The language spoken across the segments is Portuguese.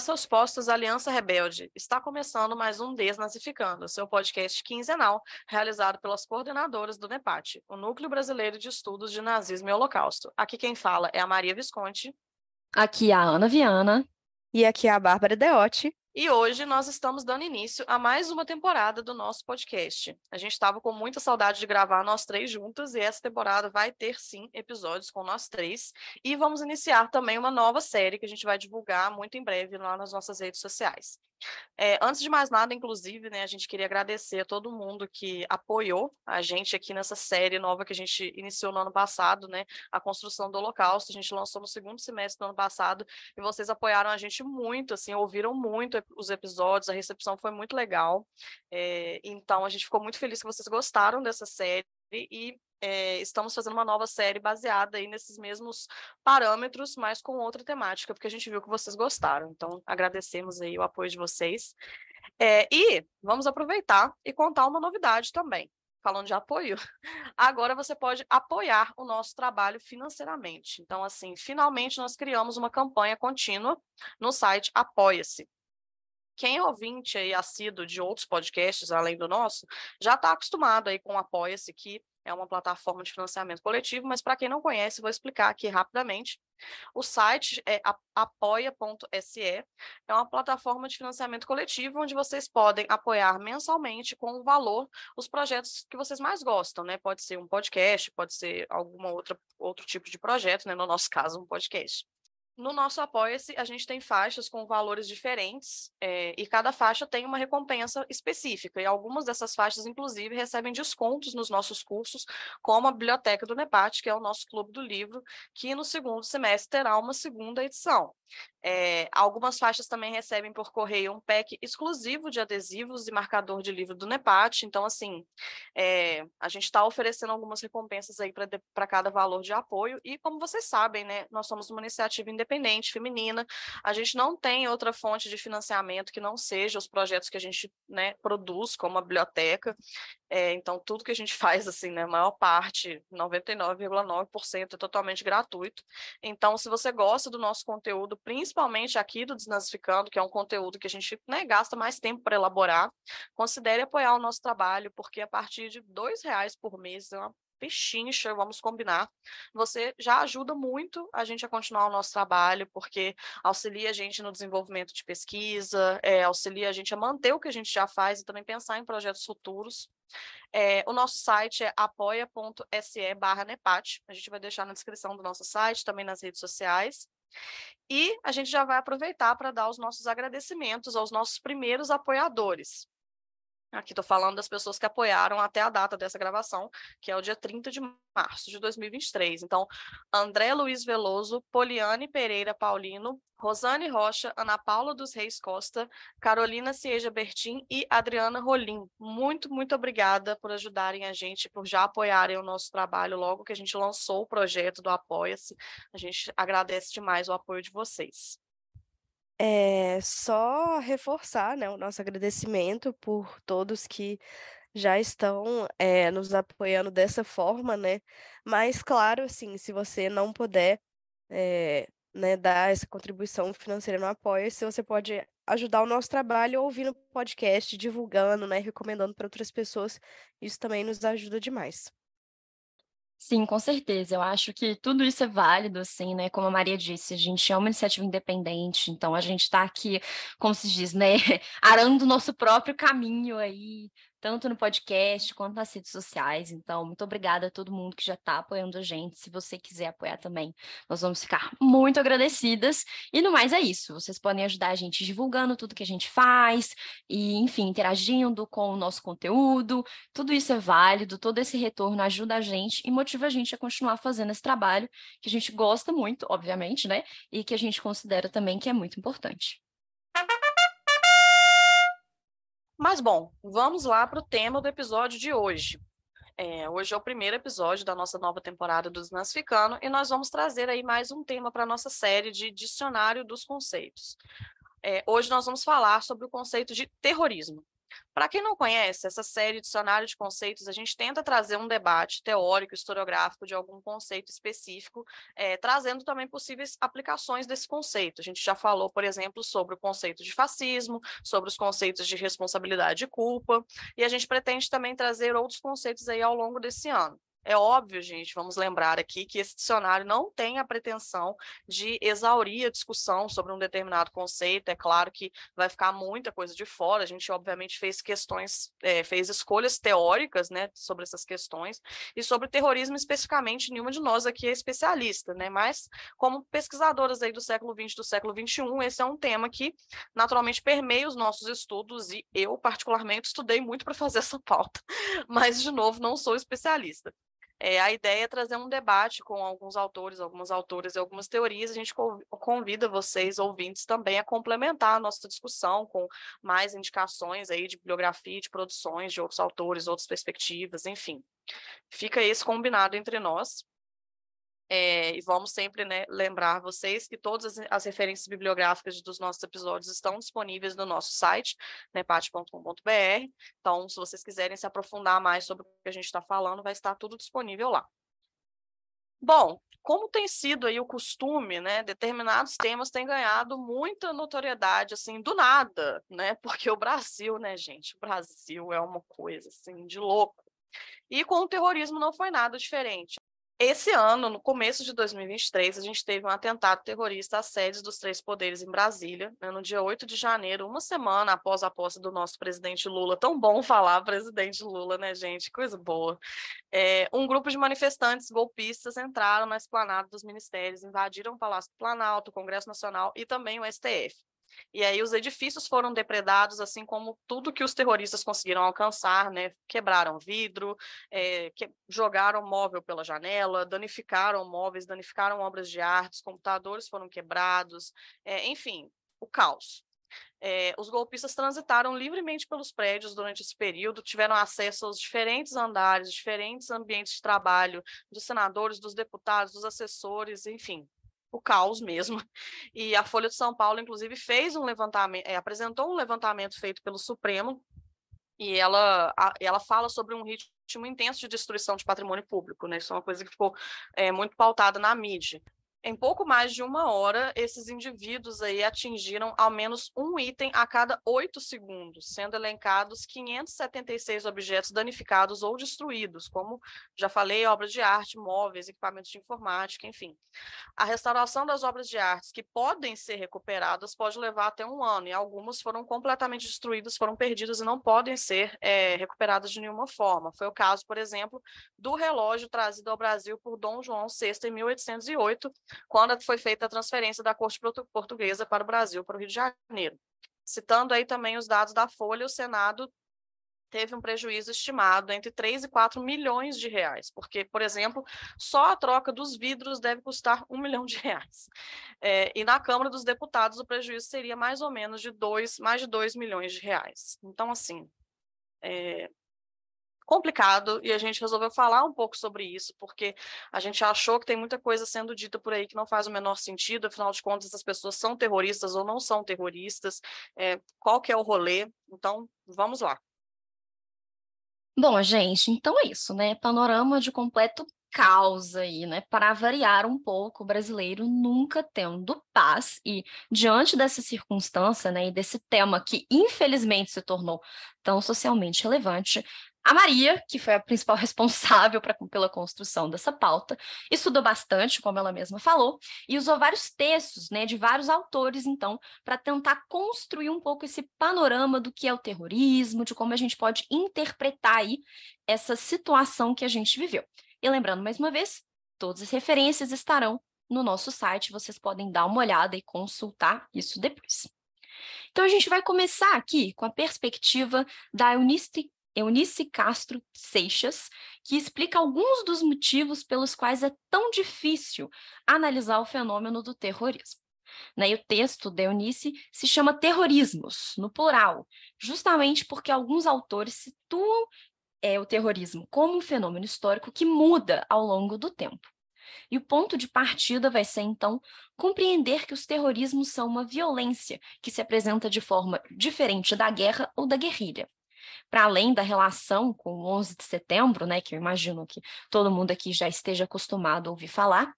A seus postos, Aliança Rebelde. Está começando mais um Desnazificando, seu podcast quinzenal, realizado pelas coordenadoras do NEPAT, o Núcleo Brasileiro de Estudos de Nazismo e Holocausto. Aqui quem fala é a Maria Visconti. Aqui a Ana Viana. E aqui a Bárbara Deotti. E hoje nós estamos dando início a mais uma temporada do nosso podcast. A gente estava com muita saudade de gravar nós três juntas e essa temporada vai ter sim episódios com nós três. E vamos iniciar também uma nova série que a gente vai divulgar muito em breve lá nas nossas redes sociais. É, antes de mais nada, inclusive, né, a gente queria agradecer a todo mundo que apoiou a gente aqui nessa série nova que a gente iniciou no ano passado, né, a construção do Holocausto. A gente lançou no segundo semestre do ano passado e vocês apoiaram a gente muito, assim, ouviram muito os episódios, a recepção foi muito legal. É, então, a gente ficou muito feliz que vocês gostaram dessa série e é, estamos fazendo uma nova série baseada aí nesses mesmos parâmetros, mas com outra temática, porque a gente viu que vocês gostaram. Então, agradecemos aí o apoio de vocês. É, e vamos aproveitar e contar uma novidade também. Falando de apoio, agora você pode apoiar o nosso trabalho financeiramente. Então, assim, finalmente nós criamos uma campanha contínua no site Apoia-se quem é ouvinte aí assíduo de outros podcasts além do nosso, já está acostumado aí com o Apoia-se, que é uma plataforma de financiamento coletivo, mas para quem não conhece, vou explicar aqui rapidamente. O site é apoia.se, é uma plataforma de financiamento coletivo onde vocês podem apoiar mensalmente com o valor os projetos que vocês mais gostam, né? Pode ser um podcast, pode ser alguma outra outro tipo de projeto, né? No nosso caso, um podcast. No nosso Apoia-se, a gente tem faixas com valores diferentes é, e cada faixa tem uma recompensa específica. E algumas dessas faixas, inclusive, recebem descontos nos nossos cursos, como a Biblioteca do NEPAT, que é o nosso clube do livro, que no segundo semestre terá uma segunda edição. É, algumas faixas também recebem por correio um pack exclusivo de adesivos e marcador de livro do NEPAT. Então, assim, é, a gente está oferecendo algumas recompensas aí para cada valor de apoio. E, como vocês sabem, né, nós somos uma iniciativa independente, feminina. A gente não tem outra fonte de financiamento que não seja os projetos que a gente né, produz, como a biblioteca. É, então, tudo que a gente faz, assim, né, a maior parte, 99,9% é totalmente gratuito. Então, se você gosta do nosso conteúdo, principalmente aqui do Desnazificando, que é um conteúdo que a gente né, gasta mais tempo para elaborar, considere apoiar o nosso trabalho, porque a partir de R$ reais por mês é uma pechincha, vamos combinar. Você já ajuda muito a gente a continuar o nosso trabalho, porque auxilia a gente no desenvolvimento de pesquisa, é, auxilia a gente a manter o que a gente já faz e também pensar em projetos futuros. É, o nosso site é apoia.se barra Nepat. A gente vai deixar na descrição do nosso site, também nas redes sociais. E a gente já vai aproveitar para dar os nossos agradecimentos aos nossos primeiros apoiadores. Aqui estou falando das pessoas que apoiaram até a data dessa gravação, que é o dia 30 de março de 2023. Então, André Luiz Veloso, Poliane Pereira Paulino, Rosane Rocha, Ana Paula dos Reis Costa, Carolina Cieja Bertin e Adriana Rolim. Muito, muito obrigada por ajudarem a gente, por já apoiarem o nosso trabalho logo que a gente lançou o projeto do Apoia-se. A gente agradece demais o apoio de vocês. É só reforçar, né, o nosso agradecimento por todos que já estão é, nos apoiando dessa forma, né? Mas, claro, assim, se você não puder é, né, dar essa contribuição financeira no Apoia-se, você pode ajudar o nosso trabalho ouvindo podcast, divulgando, né, recomendando para outras pessoas. Isso também nos ajuda demais. Sim, com certeza. Eu acho que tudo isso é válido, assim, né? Como a Maria disse, a gente é uma iniciativa independente, então a gente está aqui, como se diz, né? Arando o nosso próprio caminho aí, tanto no podcast quanto nas redes sociais. Então, muito obrigada a todo mundo que já está apoiando a gente. Se você quiser apoiar também, nós vamos ficar muito agradecidas. E no mais é isso. Vocês podem ajudar a gente divulgando tudo que a gente faz e, enfim, interagindo com o nosso conteúdo. Tudo isso é válido, todo esse retorno ajuda a gente e motiva a gente a continuar fazendo esse trabalho que a gente gosta muito, obviamente, né? E que a gente considera também que é muito importante. Mas, bom, vamos lá para o tema do episódio de hoje. É, hoje é o primeiro episódio da nossa nova temporada do Desnazificando e nós vamos trazer aí mais um tema para a nossa série de Dicionário dos Conceitos. É, hoje nós vamos falar sobre o conceito de terrorismo. Para quem não conhece, essa série Dicionário de Conceitos, a gente tenta trazer um debate teórico, historiográfico de algum conceito específico, é, trazendo também possíveis aplicações desse conceito. A gente já falou, por exemplo, sobre o conceito de fascismo, sobre os conceitos de responsabilidade e culpa, e a gente pretende também trazer outros conceitos aí ao longo desse ano. É óbvio, gente, vamos lembrar aqui que esse dicionário não tem a pretensão de exaurir a discussão sobre um determinado conceito. É claro que vai ficar muita coisa de fora. A gente, obviamente, fez questões, é, fez escolhas teóricas, né, sobre essas questões e sobre terrorismo especificamente. Nenhuma de nós aqui é especialista, né? Mas como pesquisadoras aí do século XX, do século XXI, esse é um tema que naturalmente permeia os nossos estudos e eu particularmente estudei muito para fazer essa pauta. Mas de novo, não sou especialista. É, a ideia é trazer um debate com alguns autores, algumas autoras e algumas teorias. A gente convida vocês, ouvintes, também a complementar a nossa discussão com mais indicações aí de bibliografia, de produções de outros autores, outras perspectivas, enfim. Fica esse combinado entre nós. É, e vamos sempre né, lembrar vocês que todas as, as, referências bibliográficas dos nossos episódios estão disponíveis no nosso site, né, pat.com.br. Então, se vocês quiserem se aprofundar mais sobre o que a gente está falando, vai estar tudo disponível lá. Bom, como tem sido aí o costume, né, determinados temas têm ganhado muita notoriedade, assim, do nada, né, porque o Brasil, né, gente, o Brasil é uma coisa, assim, de louco. E com o terrorismo não foi nada diferente. Esse ano, no começo de 2023, a gente teve um atentado terrorista às sedes dos três poderes em Brasília, né, no dia 8 de janeiro, uma semana após a posse do nosso presidente Lula. Tão bom falar presidente Lula, né, gente? Coisa boa. É, um grupo de manifestantes golpistas entraram na esplanada dos ministérios, invadiram o Palácio do Planalto, o Congresso Nacional e também o STF. E aí os edifícios foram depredados, assim como tudo que os terroristas conseguiram alcançar, né? Quebraram vidro, é, que, jogaram móvel pela janela, danificaram móveis, danificaram obras de arte, computadores foram quebrados, é, enfim, o caos. É, os golpistas transitaram livremente pelos prédios durante esse período, tiveram acesso aos diferentes andares, diferentes ambientes de trabalho dos senadores, dos deputados, dos assessores, enfim, o caos mesmo. E a Folha de São Paulo, inclusive, fez um levantamento, é, apresentou um levantamento feito pelo Supremo, e ela, a, ela fala sobre um ritmo intenso de destruição de patrimônio público, né? Isso é uma coisa que ficou é, muito pautada na mídia. Em pouco mais de uma hora, esses indivíduos aí atingiram ao menos um item a cada oito segundos, sendo elencados 576 objetos danificados ou destruídos, como já falei, obras de arte, móveis, equipamentos de informática, enfim. A restauração das obras de arte que podem ser recuperadas pode levar até um ano, e algumas foram completamente destruídas, foram perdidas e não podem ser é, recuperadas de nenhuma forma. Foi o caso, por exemplo, do relógio trazido ao Brasil por Dom João VI em 1808 quando foi feita a transferência da corte portuguesa para o Brasil, para o Rio de Janeiro. Citando aí também os dados da Folha, o Senado teve um prejuízo estimado entre 3 e 4 milhões de reais, porque, por exemplo, só a troca dos vidros deve custar um milhão de reais. É, e na Câmara dos Deputados o prejuízo seria mais ou menos de dois, mais de 2 milhões de reais. Então, assim, é, complicado e a gente resolveu falar um pouco sobre isso, porque a gente achou que tem muita coisa sendo dita por aí que não faz o menor sentido, afinal de contas, essas pessoas são terroristas ou não são terroristas, é, qual que é o rolê, então vamos lá. Bom, gente, então é isso, né? Panorama de completo caos aí, né? Para variar um pouco, o brasileiro nunca tendo paz e diante dessa circunstância, né, e desse tema que infelizmente se tornou tão socialmente relevante, a Maria, que foi a principal responsável pra, pela construção dessa pauta, estudou bastante, como ela mesma falou, e usou vários textos né, de vários autores, então, para tentar construir um pouco esse panorama do que é o terrorismo, de como a gente pode interpretar aí essa situação que a gente viveu. E lembrando mais uma vez, todas as referências estarão no nosso site, vocês podem dar uma olhada e consultar isso depois. Então, a gente vai começar aqui com a perspectiva da Eunice Eunice Castro Seixas, que explica alguns dos motivos pelos quais é tão difícil analisar o fenômeno do terrorismo. Né? E o texto da Eunice se chama Terrorismos, no plural, justamente porque alguns autores situam é, o terrorismo como um fenômeno histórico que muda ao longo do tempo. E o ponto de partida vai ser, então, compreender que os terrorismos são uma violência que se apresenta de forma diferente da guerra ou da guerrilha. Para além da relação com o 11 de setembro, né, que eu imagino que todo mundo aqui já esteja acostumado a ouvir falar,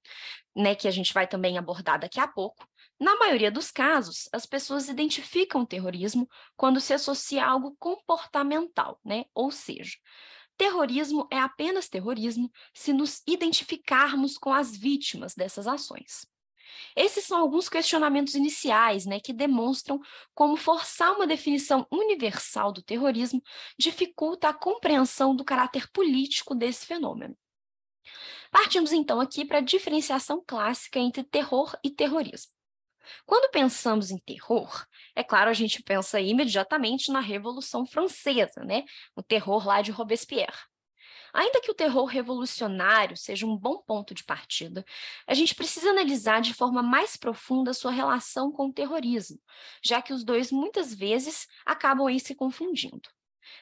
né, que a gente vai também abordar daqui a pouco, na maioria dos casos, as pessoas identificam o terrorismo quando se associa a algo comportamental, né? Ou seja, terrorismo é apenas terrorismo se nos identificarmos com as vítimas dessas ações. Esses são alguns questionamentos iniciais, né, que demonstram como forçar uma definição universal do terrorismo dificulta a compreensão do caráter político desse fenômeno. Partimos então aqui para a diferenciação clássica entre terror e terrorismo. Quando pensamos em terror, é claro, a gente pensa imediatamente na Revolução Francesa, né? O terror lá de Robespierre. Ainda que o terror revolucionário seja um bom ponto de partida, a gente precisa analisar de forma mais profunda sua relação com o terrorismo, já que os dois muitas vezes acabam aí se confundindo.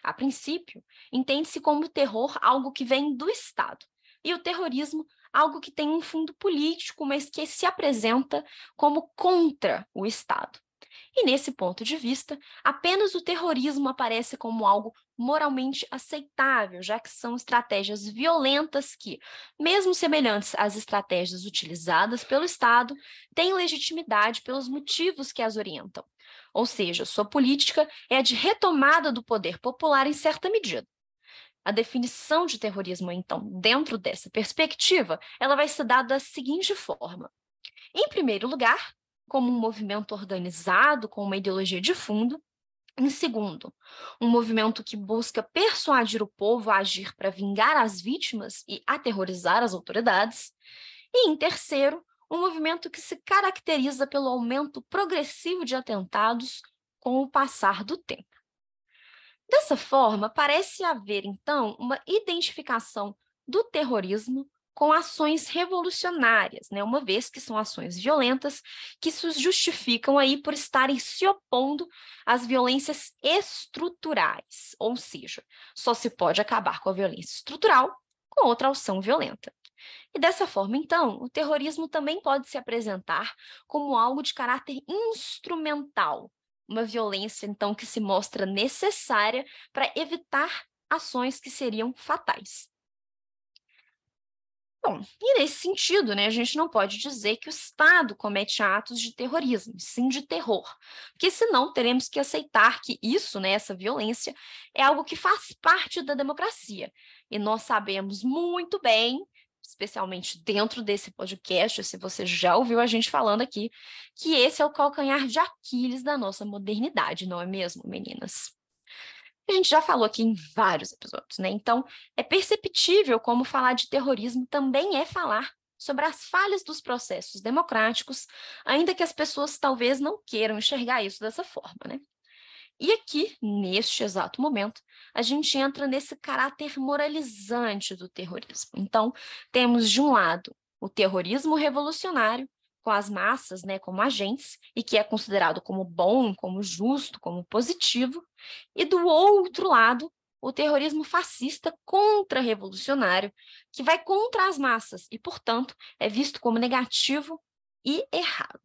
A princípio, entende-se como terror algo que vem do Estado, e o terrorismo algo que tem um fundo político, mas que se apresenta como contra o Estado. E nesse ponto de vista, apenas o terrorismo aparece como algo moralmente aceitável, já que são estratégias violentas que, mesmo semelhantes às estratégias utilizadas pelo Estado, têm legitimidade pelos motivos que as orientam. Ou seja, sua política é a de retomada do poder popular em certa medida. A definição de terrorismo, então, dentro dessa perspectiva, ela vai ser dada da seguinte forma. Em primeiro lugar, como um movimento organizado com uma ideologia de fundo. Em segundo, um movimento que busca persuadir o povo a agir para vingar as vítimas e aterrorizar as autoridades. E em terceiro, um movimento que se caracteriza pelo aumento progressivo de atentados com o passar do tempo. Dessa forma, parece haver, então, uma identificação do terrorismo com ações revolucionárias, né? Uma vez que são ações violentas que se justificam aí por estarem se opondo às violências estruturais, ou seja, só se pode acabar com a violência estrutural com outra ação violenta. E dessa forma, então, o terrorismo também pode se apresentar como algo de caráter instrumental, uma violência, então, que se mostra necessária para evitar ações que seriam fatais. Bom, e nesse sentido, né, a gente não pode dizer que o Estado comete atos de terrorismo, sim de terror, porque senão teremos que aceitar que isso, né, essa violência, é algo que faz parte da democracia. E nós sabemos muito bem, especialmente dentro desse podcast, se você já ouviu a gente falando aqui, que esse é o calcanhar de Aquiles da nossa modernidade, não é mesmo, meninas? A gente já falou aqui em vários episódios, né? Então, é perceptível como falar de terrorismo também é falar sobre as falhas dos processos democráticos, ainda que as pessoas talvez não queiram enxergar isso dessa forma, né? E aqui, neste exato momento, a gente entra nesse caráter moralizante do terrorismo. Então, temos de um lado o terrorismo revolucionário, com as massas, né, como agentes, e que é considerado como bom, como justo, como positivo, e do outro lado, o terrorismo fascista contra-revolucionário, que vai contra as massas e, portanto, é visto como negativo e errado.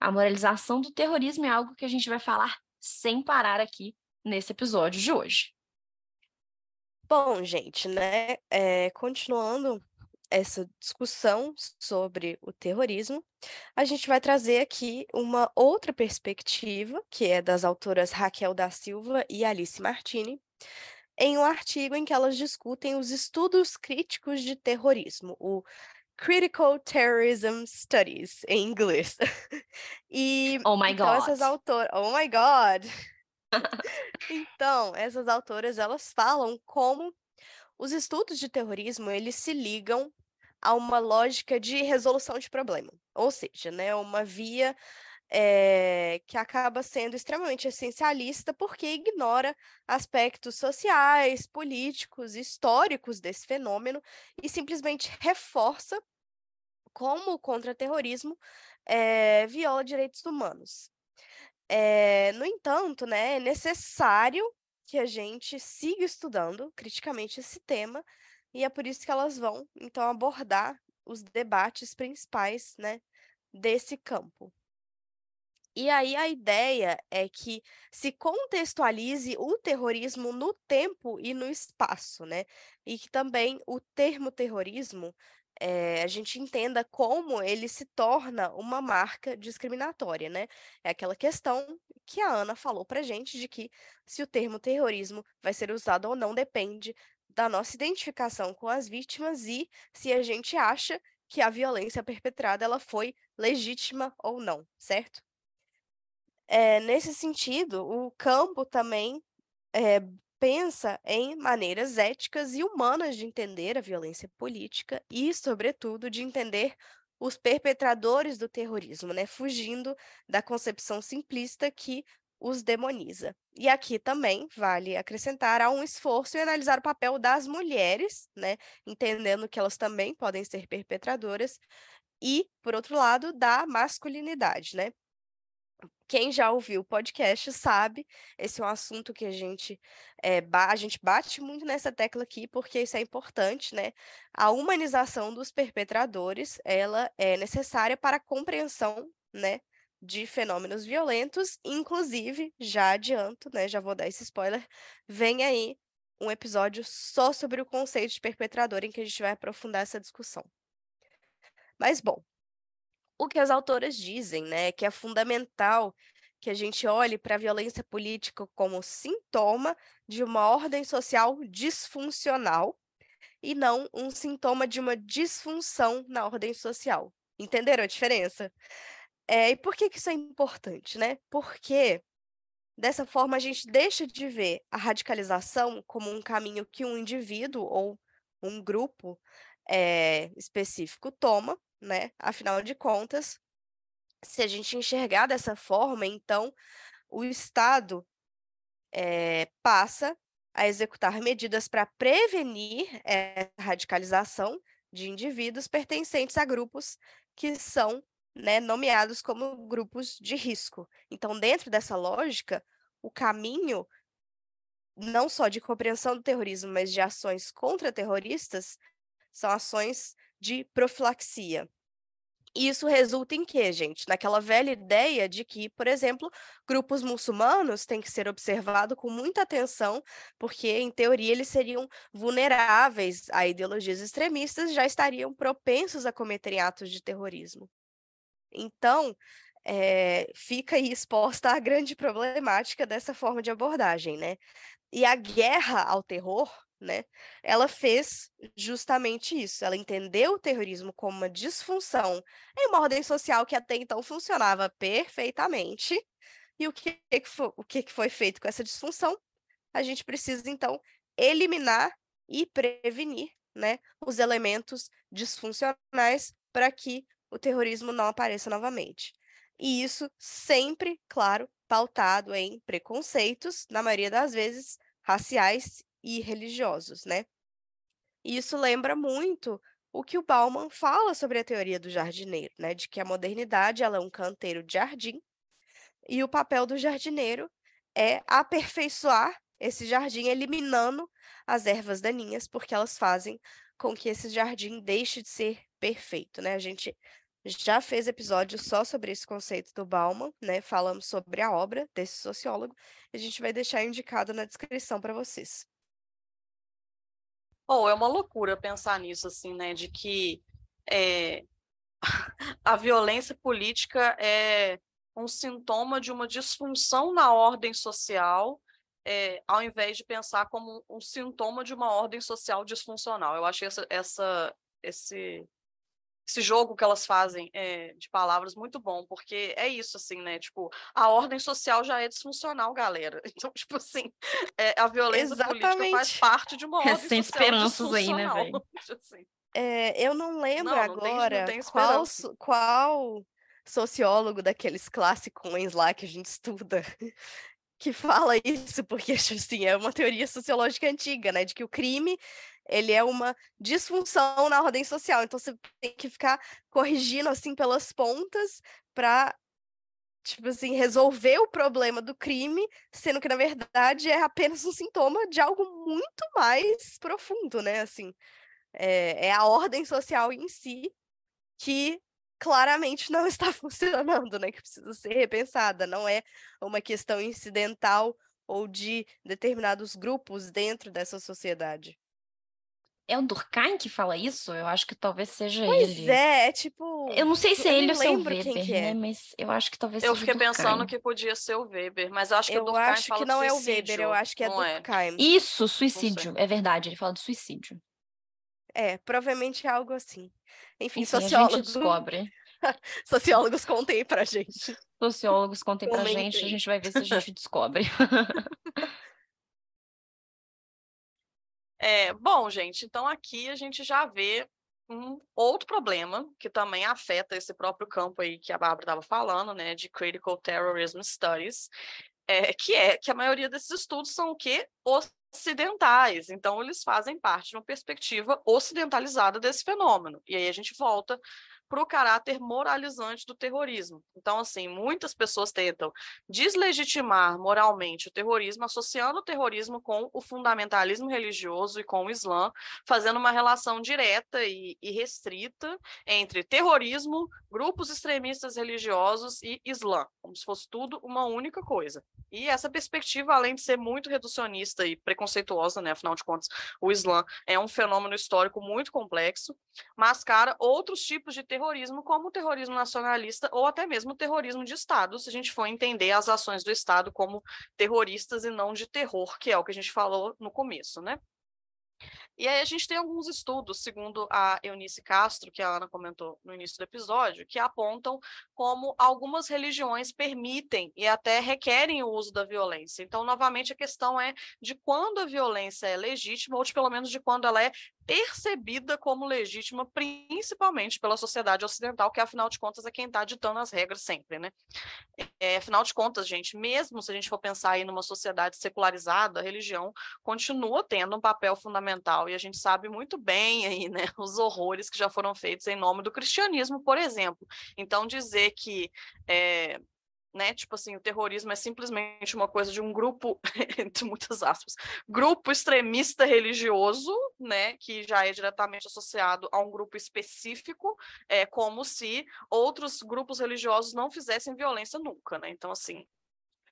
A moralização do terrorismo é algo que a gente vai falar sem parar aqui nesse episódio de hoje. Bom, gente, né? É, continuando essa discussão sobre o terrorismo, a gente vai trazer aqui uma outra perspectiva, que é das autoras Raquel da Silva e Alice Martini, em um artigo em que elas discutem os estudos críticos de terrorismo, o Critical Terrorism Studies, em inglês. e oh my então, God. essas autoras, oh my God. então, essas autoras elas falam como os estudos de terrorismo eles se ligam a uma lógica de resolução de problema, ou seja, né, uma via é, que acaba sendo extremamente essencialista porque ignora aspectos sociais, políticos, históricos desse fenômeno e simplesmente reforça como o contra-terrorismo é, viola direitos humanos. É, no entanto, né, é necessário que a gente siga estudando criticamente esse tema e é por isso que elas vão, então, abordar os debates principais, né, desse campo. E aí a ideia é que se contextualize o terrorismo no tempo e no espaço, né? E que também o termo terrorismo eh, a gente entenda como ele se torna uma marca discriminatória, né? É aquela questão que a Ana falou pra gente de que se o termo terrorismo vai ser usado ou não depende da nossa identificação com as vítimas e se a gente acha que a violência perpetrada ela foi legítima ou não, certo? É, nesse sentido, o campo também é, pensa em maneiras éticas e humanas de entender a violência política e, sobretudo, de entender os perpetradores do terrorismo, né, fugindo da concepção simplista que os demoniza. E aqui também vale acrescentar há um esforço em analisar o papel das mulheres, né, entendendo que elas também podem ser perpetradoras, e, por outro lado, da masculinidade, né? Quem já ouviu o podcast sabe, esse é um assunto que a gente, é, a gente bate muito nessa tecla aqui, porque isso é importante, né? A humanização dos perpetradores, ela é necessária para a compreensão, né, de fenômenos violentos, inclusive, já adianto, né, já vou dar esse spoiler, vem aí um episódio só sobre o conceito de perpetrador, em que a gente vai aprofundar essa discussão. Mas, bom, o que as autoras dizem, né, que é fundamental que a gente olhe para a violência política como sintoma de uma ordem social disfuncional e não um sintoma de uma disfunção na ordem social. Entenderam a diferença? É, e por que, que isso é importante, né? Porque dessa forma a gente deixa de ver a radicalização como um caminho que um indivíduo ou um grupo é, específico toma, né? Afinal de contas, se a gente enxergar dessa forma, então o Estado é, passa a executar medidas para prevenir a radicalização de indivíduos pertencentes a grupos que são né, nomeados como grupos de risco. Então, dentro dessa lógica, o caminho não só de compreensão do terrorismo, mas de ações contra terroristas, são ações de profilaxia. Isso resulta em quê, gente? Naquela velha ideia de que, por exemplo, grupos muçulmanos têm que ser observados com muita atenção, porque, em teoria, eles seriam vulneráveis a ideologias extremistas e já estariam propensos a cometerem atos de terrorismo. Então, é, fica aí exposta a grande problemática dessa forma de abordagem, né? E a guerra ao terror né? Ela fez justamente isso. Ela entendeu o terrorismo como uma disfunção em uma ordem social que até então funcionava perfeitamente. E o que, que foi, o que, que foi feito com essa disfunção? A gente precisa, então, eliminar e prevenir né, os elementos disfuncionais para que o terrorismo não apareça novamente. E isso sempre, claro, pautado em preconceitos, na maioria das vezes raciais e religiosos, né? E isso lembra muito o que o Bauman fala sobre a teoria do jardineiro, né? De que a modernidade ela é um canteiro de jardim e o papel do jardineiro é aperfeiçoar esse jardim, eliminando as ervas daninhas, porque elas fazem com que esse jardim deixe de ser perfeito, né? A gente já fez episódio só sobre esse conceito do Bauman, né? Falamos sobre a obra desse sociólogo. A gente vai deixar indicado na descrição para vocês. Ou oh, é uma loucura pensar nisso, assim, né? De que é, a violência política é um sintoma de uma disfunção na ordem social, é, ao invés de pensar como um, sintoma de uma ordem social disfuncional. Eu achei essa, essa, esse esse jogo que elas fazem é, de palavras muito bom, porque é isso, assim, né? Tipo, a ordem social já é disfuncional, galera. Então, tipo assim, é, a violência Exatamente. política faz parte de uma ordem é, sem social esperanças aí, né, velho? assim. é, eu não lembro não, agora não tem, não tem qual, qual sociólogo daqueles classicões lá que a gente estuda que fala isso, porque assim, é uma teoria sociológica antiga, né? De que o crime ele é uma disfunção na ordem social. Então você tem que ficar corrigindo assim pelas pontas para tipo assim, resolver o problema do crime, sendo que na verdade é apenas um sintoma de algo muito mais profundo, né? Assim, é, é a ordem social em si que claramente não está funcionando, né? Que precisa ser repensada. Não é uma questão incidental ou de determinados grupos dentro dessa sociedade. É o Durkheim que fala isso? Eu acho que talvez seja pois ele. Pois é, é tipo. Eu não sei se é ele ou se é o Weber, né? É. Mas eu acho que talvez eu seja o Eu fiquei pensando que podia ser o Weber, mas eu acho que eu o Durkheim acho fala que não é o Weber, eu acho que é não Durkheim. É. Isso, suicídio. É verdade, ele fala de suicídio. É, provavelmente é algo assim. Enfim, Enfim sociólogos. A gente descobre. sociólogos contem pra gente. Sociólogos contem pra gente, a gente vai ver se a gente descobre. É, bom, gente, então aqui a gente já vê um outro problema que também afeta esse próprio campo aí que a Bárbara estava falando, né, de Critical Terrorism Studies, é, que é que a maioria desses estudos são o quê? Ocidentais. Então, eles fazem parte de uma perspectiva ocidentalizada desse fenômeno. E aí a gente volta para o caráter moralizante do terrorismo. Então, assim, muitas pessoas tentam deslegitimar moralmente o terrorismo, associando o terrorismo com o fundamentalismo religioso e com o Islã, fazendo uma relação direta e, e restrita entre terrorismo, grupos extremistas religiosos e Islã, como se fosse tudo uma única coisa. E essa perspectiva, além de ser muito reducionista e preconceituosa, né, afinal de contas, o Islã é um fenômeno histórico muito complexo, mascara outros tipos de terrorismo terrorismo como o terrorismo nacionalista ou até mesmo o terrorismo de Estado, se a gente for entender as ações do Estado como terroristas e não de terror, que é o que a gente falou no começo, né? E aí a gente tem alguns estudos, segundo a Eunice Castro, que a Ana comentou no início do episódio, que apontam como algumas religiões permitem e até requerem o uso da violência. Então, novamente, a questão é de quando a violência é legítima, ou de pelo menos de quando ela é percebida como legítima, principalmente pela sociedade ocidental, que afinal de contas é quem está ditando as regras sempre, né? É, afinal de contas, gente, mesmo se a gente for pensar aí numa sociedade secularizada, a religião continua tendo um papel fundamental e a gente sabe muito bem aí, né, os horrores que já foram feitos em nome do cristianismo, por exemplo. Então dizer que é, né? Tipo assim, o terrorismo é simplesmente uma coisa de um grupo, entre muitas aspas, grupo extremista religioso, né? Que já é diretamente associado a um grupo específico, é como se outros grupos religiosos não fizessem violência nunca, né? Então, assim,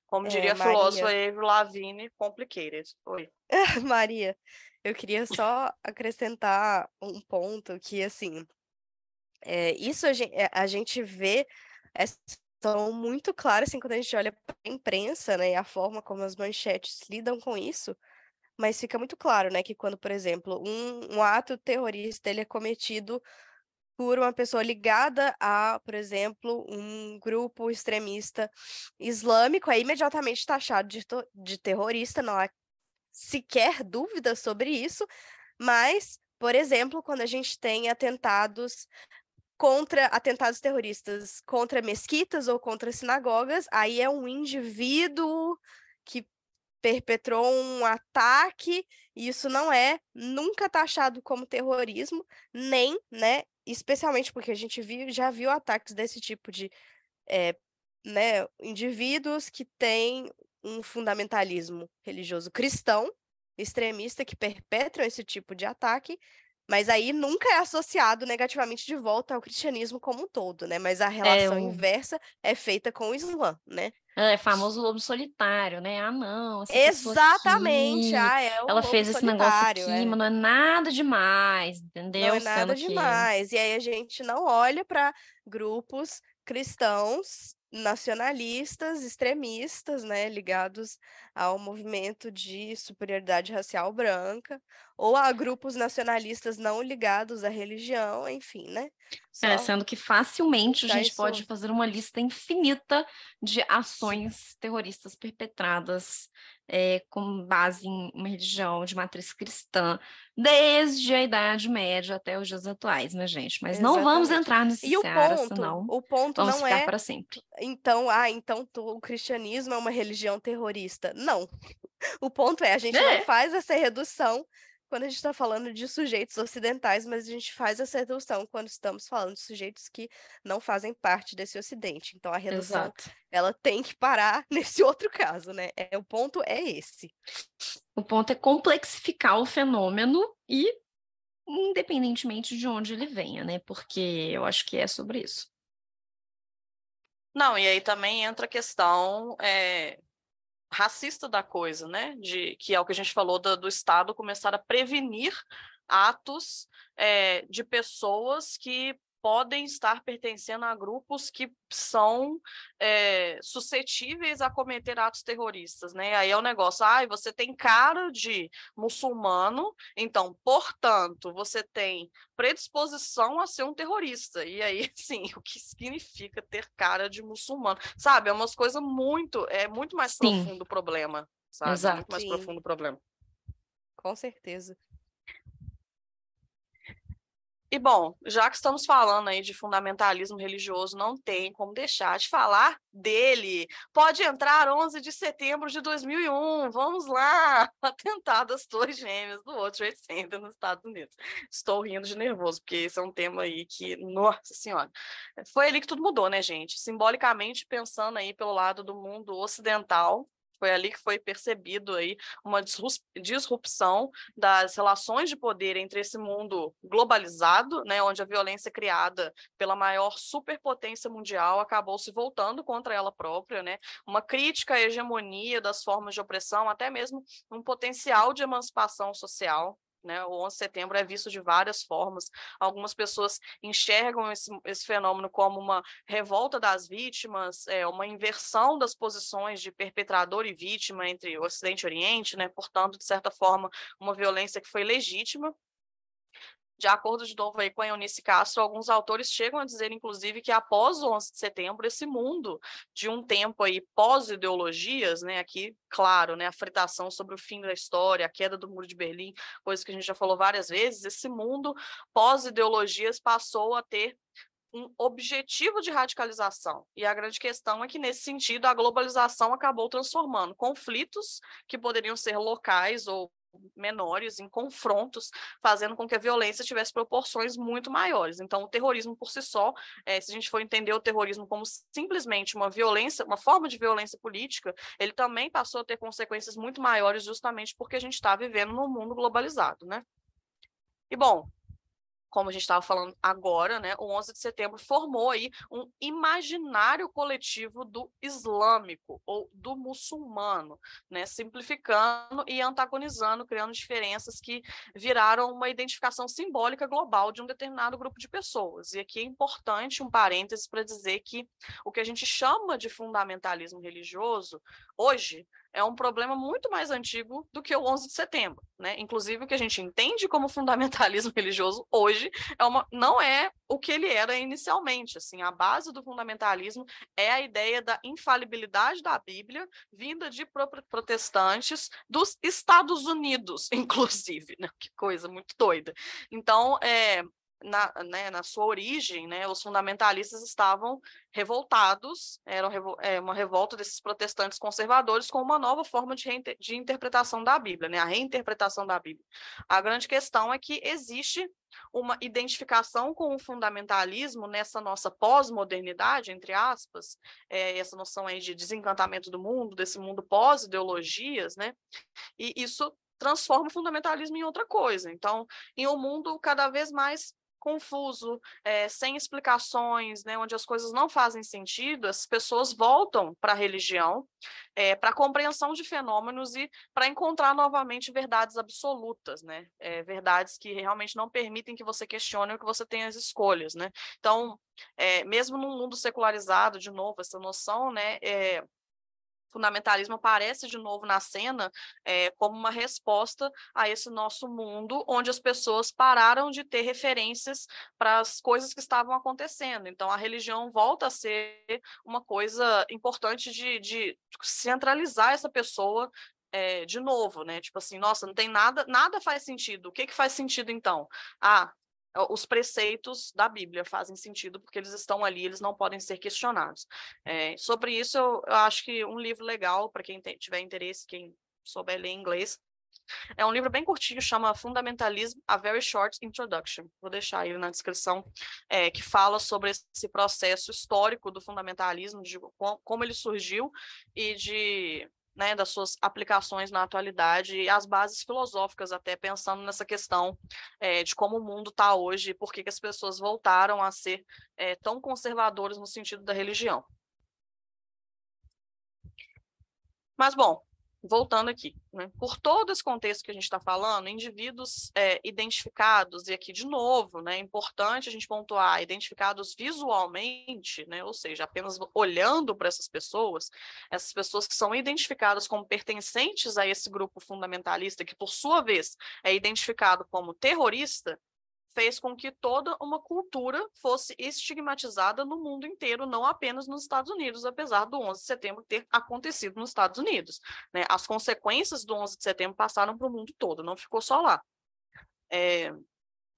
como diria é, a filósofa Avril Lavigne, complicated. Oi. Maria, eu queria só acrescentar um ponto que, assim, é, isso a gente, a gente vê essa são muito claras, assim, quando a gente olha para a imprensa, né, e a forma como as manchetes lidam com isso, mas fica muito claro, né, que quando, por exemplo, um, um ato terrorista ele é cometido por uma pessoa ligada a, por exemplo, um grupo extremista islâmico, é imediatamente taxado de, de terrorista, não há sequer dúvida sobre isso, mas, por exemplo, quando a gente tem atentados contra atentados terroristas contra mesquitas ou contra sinagogas, aí é um indivíduo que perpetrou um ataque, e isso não é nunca taxado como terrorismo, nem, né, especialmente porque a gente viu, já viu ataques desse tipo de é, né, indivíduos que têm um fundamentalismo religioso cristão, extremista, que perpetram esse tipo de ataque, mas aí nunca é associado negativamente de volta ao cristianismo como um todo, né? Mas a relação é, inversa é feita com o Islã, né? É, famoso lobo solitário, né? Ah, não. Exatamente. Aqui, ah, é o ela fez esse negócio aqui, é. mas não é nada demais, entendeu? Não é nada Sendo demais. Que... E aí a gente não olha para grupos cristãos nacionalistas, extremistas, né, ligados ao movimento de superioridade racial branca, ou a grupos nacionalistas não ligados à religião, enfim, né? Só é, sendo que facilmente a gente isso... pode fazer uma lista infinita de ações terroristas perpetradas é, com base em uma religião de matriz cristã, desde a Idade Média até os dias atuais, né, gente? Mas Exatamente. não vamos entrar nesse e o ponto, senão o ponto vamos não ficar é para sempre. Então, ah, então o cristianismo é uma religião terrorista. Não. O ponto é, a gente é. não faz essa redução quando a gente está falando de sujeitos ocidentais, mas a gente faz essa redução quando estamos falando de sujeitos que não fazem parte desse ocidente. Então a redução Exato. ela tem que parar nesse outro caso, né? É, o ponto é esse. O ponto é complexificar o fenômeno e independentemente de onde ele venha, né? Porque eu acho que é sobre isso. Não, e aí também entra a questão é, racista da coisa, né? De, que é o que a gente falou do, do Estado começar a prevenir atos é, de pessoas que podem estar pertencendo a grupos que são é, suscetíveis a cometer atos terroristas, né? Aí é o negócio, ah, você tem cara de muçulmano, então, portanto, você tem predisposição a ser um terrorista. E aí, sim, o que significa ter cara de muçulmano? Sabe, é umas coisas muito, é muito mais sim. profundo o problema, sabe? Exato. É muito mais sim. profundo o problema. Com certeza. E bom, já que estamos falando aí de fundamentalismo religioso, não tem como deixar de falar dele. Pode entrar 11 de setembro de 2001. Vamos lá, atentado das Torres Gêmeas do World Trade Center nos Estados Unidos. Estou rindo de nervoso porque esse é um tema aí que, nossa senhora, foi ali que tudo mudou, né, gente? Simbolicamente pensando aí pelo lado do mundo ocidental, foi ali que foi percebido aí uma disrupção das relações de poder entre esse mundo globalizado, né, onde a violência criada pela maior superpotência mundial acabou se voltando contra ela própria, né, uma crítica à hegemonia das formas de opressão, até mesmo um potencial de emancipação social né? O 11 de setembro é visto de várias formas. Algumas pessoas enxergam esse, esse fenômeno como uma revolta das vítimas, é, uma inversão das posições de perpetrador e vítima entre Ocidente e Oriente, né? portanto, de certa forma, uma violência que foi legítima, de acordo de novo aí com a Eunice Castro, alguns autores chegam a dizer, inclusive, que após o 11 de setembro, esse mundo de um tempo aí pós-ideologias, né, aqui, claro, né, a fritação sobre o fim da história, a queda do Muro de Berlim, coisa que a gente já falou várias vezes, esse mundo pós-ideologias passou a ter um objetivo de radicalização. E a grande questão é que, nesse sentido, a globalização acabou transformando conflitos que poderiam ser locais ou menores, em confrontos, fazendo com que a violência tivesse proporções muito maiores. Então, o terrorismo por si só, é, se a gente for entender o terrorismo como simplesmente uma violência, uma forma de violência política, ele também passou a ter consequências muito maiores justamente porque a gente está vivendo num mundo globalizado, né? E bom, como a gente estava falando agora, né, o 11 de setembro formou aí um imaginário coletivo do islâmico ou do muçulmano, né, simplificando e antagonizando, criando diferenças que viraram uma identificação simbólica global de um determinado grupo de pessoas. E aqui é importante um parêntese para dizer que o que a gente chama de fundamentalismo religioso hoje é um problema muito mais antigo do que o 11 de setembro, né? Inclusive o que a gente entende como fundamentalismo religioso hoje é uma, não é o que ele era inicialmente, assim, a base do fundamentalismo é a ideia da infalibilidade da Bíblia vinda de protestantes dos Estados Unidos, inclusive, né? Que coisa muito doida. Então, é, na, né, na sua origem, né, os fundamentalistas estavam revoltados, era é, uma revolta desses protestantes conservadores com uma nova forma de, de interpretação da Bíblia, né, a reinterpretação da Bíblia. A grande questão é que existe uma identificação com o fundamentalismo nessa nossa pós-modernidade, entre aspas, é, essa noção aí de desencantamento do mundo, desse mundo pós-ideologias, né, e isso transforma o fundamentalismo em outra coisa. Então, em um mundo cada vez mais confuso, é, sem explicações, né, onde as coisas não fazem sentido, as pessoas voltam para a religião, é, para a compreensão de fenômenos e para encontrar novamente verdades absolutas, né, é, verdades que realmente não permitem que você questione ou que você tenha as escolhas, né. Então, mesmo num mundo secularizado, de novo, essa noção, né, fundamentalismo aparece de novo na cena é, como uma resposta a esse nosso mundo, onde as pessoas pararam de ter referências para as coisas que estavam acontecendo. Então, a religião volta a ser uma coisa importante de, de centralizar essa pessoa é, de novo, né? Tipo assim, nossa, não tem nada, nada faz sentido. O que que faz sentido então? Ah, os preceitos da Bíblia fazem sentido porque eles estão ali, eles não podem ser questionados. É, sobre isso, eu, eu, acho que um livro legal para quem tem, tiver interesse, quem souber ler inglês, é um livro bem curtinho, chama Fundamentalism: A Very Short Introduction. Vou deixar aí na descrição, é, que fala sobre esse processo histórico do fundamentalismo, de como ele surgiu e de né, das suas aplicações na atualidade e as bases filosóficas, até pensando nessa questão é, de como o mundo está hoje e por que, que, as pessoas voltaram a ser é, tão conservadoras no sentido da religião. Mas, bom, voltando aqui, né? por todo esse contexto que a gente está falando, indivíduos é, identificados, e aqui de novo, né, é importante a gente pontuar, identificados visualmente, né, ou seja, apenas olhando para essas pessoas, essas pessoas que são identificadas como pertencentes a esse grupo fundamentalista, que por sua vez é identificado como terrorista, fez com que toda uma cultura fosse estigmatizada no mundo inteiro, não apenas nos Estados Unidos, apesar do 11 de setembro ter acontecido nos Estados Unidos. Né? As consequências do 11 de setembro passaram para o mundo todo, não ficou só lá. É,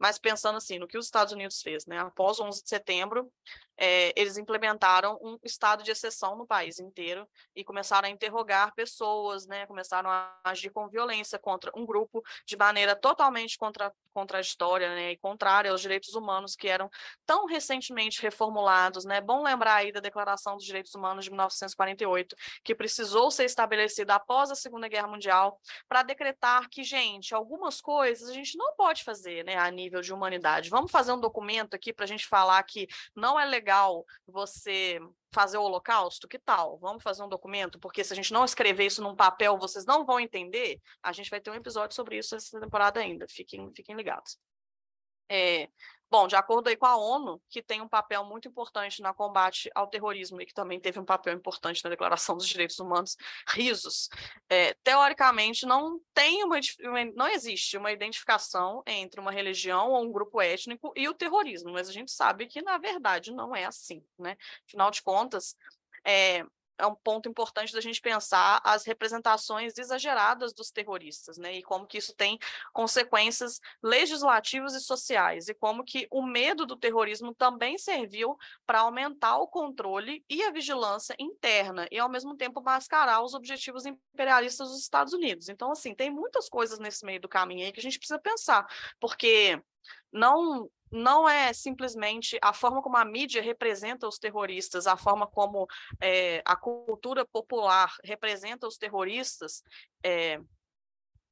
mas pensando assim, no que os Estados Unidos fez, né? Após o 11 de setembro, é, eles implementaram um estado de exceção no país inteiro e começaram a interrogar pessoas, né? Começaram a agir com violência contra um grupo de maneira totalmente contra, contraditória, né? E contrária aos direitos humanos que eram tão recentemente reformulados, né? Bom lembrar aí da Declaração dos Direitos Humanos de 1948, que precisou ser estabelecida após a Segunda Guerra Mundial para decretar que, gente, algumas coisas a gente não pode fazer, né? A nível nível de humanidade. Vamos fazer um documento aqui para a gente falar que não é legal você fazer o holocausto? Que tal? Vamos fazer um documento? Porque se a gente não escrever isso num papel, vocês não vão entender. A gente vai ter um episódio sobre isso essa temporada ainda. Fiquem, fiquem ligados. É, Bom, de acordo aí com a ONU, que tem um papel muito importante no combate ao terrorismo e que também teve um papel importante na Declaração dos Direitos Humanos, risos, é, teoricamente não tem uma, não existe uma identificação entre uma religião ou um grupo étnico e o terrorismo, mas a gente sabe que na verdade não é assim, né? Afinal de contas, é, é um ponto importante da gente pensar as representações exageradas dos terroristas, né? E como que isso tem consequências legislativas e sociais, e como que o medo do terrorismo também serviu para aumentar o controle e a vigilância interna, e ao mesmo tempo mascarar os objetivos imperialistas dos Estados Unidos. Então, assim, tem muitas coisas nesse meio do caminho aí que a gente precisa pensar, porque não não é simplesmente a forma como a mídia representa os terroristas, a forma como é, a cultura popular representa os terroristas, é,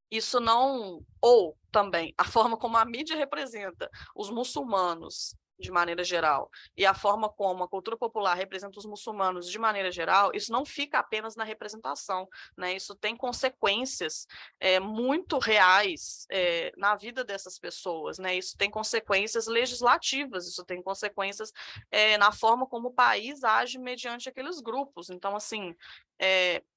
isso não. Ou também a forma como a mídia representa os muçulmanos de maneira geral, e a forma como a cultura popular representa os muçulmanos de maneira geral, isso não fica apenas na representação, né? Isso tem consequências é, muito reais é, na vida dessas pessoas, né? Isso tem consequências legislativas, isso tem consequências é, na forma como o país age mediante aqueles grupos. Então, assim,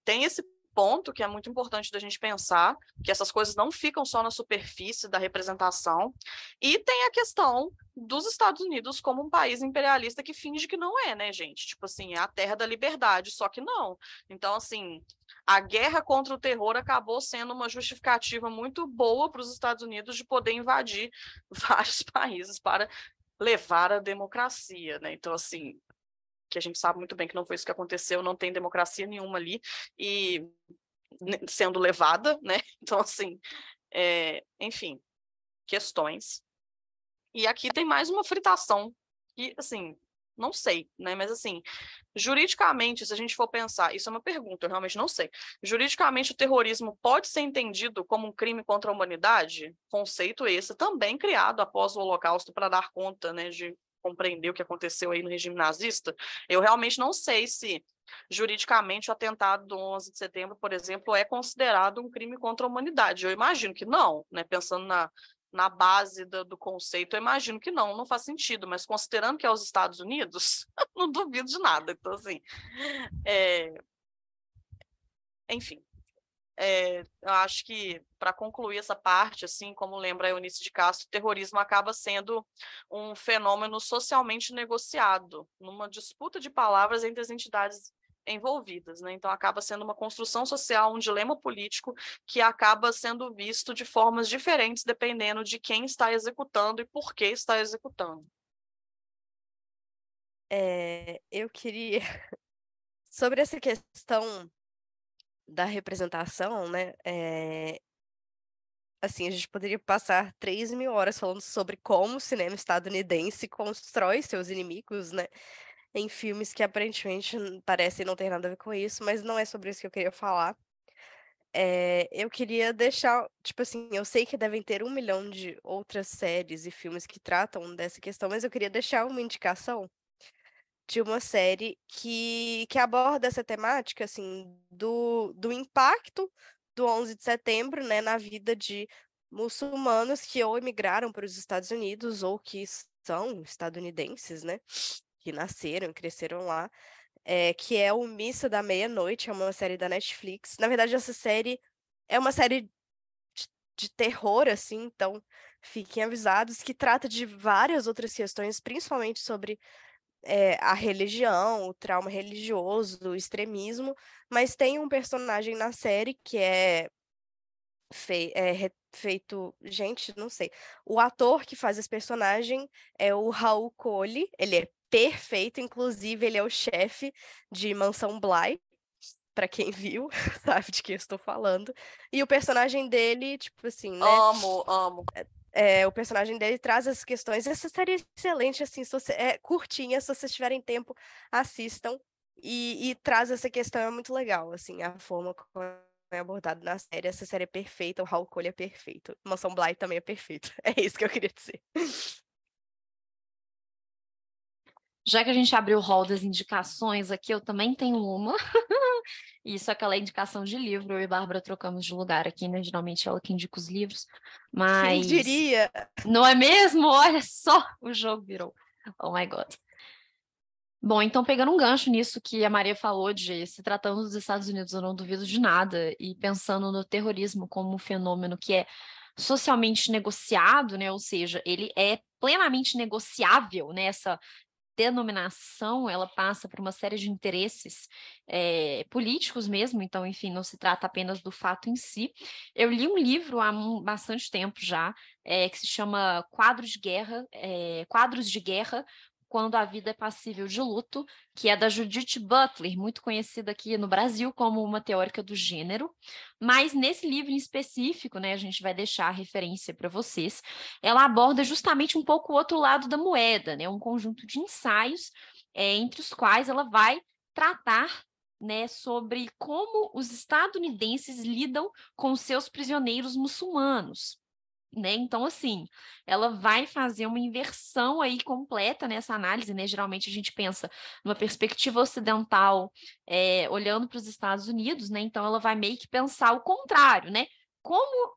tem esse ponto que é muito importante da gente pensar, que essas coisas não ficam só na superfície da representação, e tem a questão dos Estados Unidos como um país imperialista que finge que não é, né, gente? Tipo assim, é a terra da liberdade, só que não. Então, assim, a guerra contra o terror acabou sendo uma justificativa muito boa para os Estados Unidos de poder invadir vários países para levar a democracia, né? Então, assim, que a gente sabe muito bem que não foi isso que aconteceu, não tem democracia nenhuma ali, e sendo levada, né? Então, assim, é, enfim, questões. E aqui tem mais uma fritação, que, assim, não sei, né? Mas, assim, juridicamente, se a gente for pensar, isso é uma pergunta, eu realmente não sei. Juridicamente, o terrorismo pode ser entendido como um crime contra a humanidade? Conceito esse também criado após o Holocausto para dar conta, né, de compreender o que aconteceu aí no regime nazista, eu realmente não sei se juridicamente o atentado do 11 de setembro, por exemplo, é considerado um crime contra a humanidade. Eu imagino que não, né? Pensando na, na base do, do conceito, eu imagino que não, não faz sentido, mas considerando que é os Estados Unidos, não duvido de nada. Então, assim, é... enfim, é, eu acho que, para concluir essa parte, assim como lembra a Eunice de Castro, o terrorismo acaba sendo um fenômeno socialmente negociado, numa disputa de palavras entre as entidades envolvidas, né? Então acaba sendo uma construção social, um dilema político que acaba sendo visto de formas diferentes dependendo de quem está executando e por que está executando. É, eu queria sobre essa questão da representação, né? É... Assim, a gente poderia passar 3 mil horas falando sobre como o cinema estadunidense constrói seus inimigos, né? Em filmes que aparentemente parecem não ter nada a ver com isso, mas não é sobre isso que eu queria falar. É, eu queria deixar, tipo assim, eu sei que devem ter um milhão de outras séries e filmes que tratam dessa questão, mas eu queria deixar uma indicação de uma série que, que aborda essa temática, assim, do, do impacto do 11 de setembro, né, na vida de muçulmanos que ou emigraram para os Estados Unidos ou que são estadunidenses, né, que nasceram e cresceram lá, é, que é o Missa da Meia-Noite, é uma série da Netflix. Na verdade, essa série é uma série de, de terror, assim, então fiquem avisados, que trata de várias outras questões, principalmente sobre é, a religião, o trauma religioso, o extremismo, mas tem um personagem na série que é, fei é feito. Gente, não sei. O ator que faz esse personagem é o Raul Cole, ele é perfeito, inclusive ele é o chefe de Mansão Bly. Pra quem viu, sabe de quem eu estou falando. E o personagem dele, tipo assim, né? Amo, amo. É, o personagem dele traz as questões. Essa série é excelente, assim, se você, é curtinha, se vocês tiverem tempo, assistam. E, e, traz essa questão, é muito legal, assim, a forma como é abordado na série. Essa série é perfeita, o Raul Cole é perfeito. Mansão Bly também é perfeito. É isso que eu queria dizer. Já que a gente abriu o rol das indicações aqui, eu também tenho uma. Isso, aquela indicação de livro. Eu e Bárbara trocamos de lugar aqui, né? Geralmente ela que indica os livros. Mas. Quem diria? Não é mesmo? Olha só, o jogo virou. Oh my God. Bom, então pegando um gancho nisso que a Maria falou de se tratando dos Estados Unidos, eu não duvido de nada, e pensando no terrorismo como um fenômeno que é socialmente negociado, né? Ou seja, ele é plenamente negociável, né? Essa denominação ela passa por uma série de interesses é, políticos mesmo, então, enfim, não se trata apenas do fato em si. Eu li um livro há bastante tempo já, é, que se chama Quadros de Guerra, é, Quadros de Guerra, quando a Vida é Passível de Luto, que é da Judith Butler, muito conhecida aqui no Brasil como uma teórica do gênero. Mas nesse livro em específico, né, a gente vai deixar a referência para vocês, ela aborda justamente um pouco o outro lado da moeda, né, um conjunto de ensaios é, entre os quais ela vai tratar né, sobre como os estadunidenses lidam com seus prisioneiros muçulmanos. Né? Então, assim, ela vai fazer uma inversão aí completa nessa análise, né? Geralmente a gente pensa numa perspectiva ocidental, é, olhando para os Estados Unidos, né? Então ela vai meio que pensar o contrário, né? Como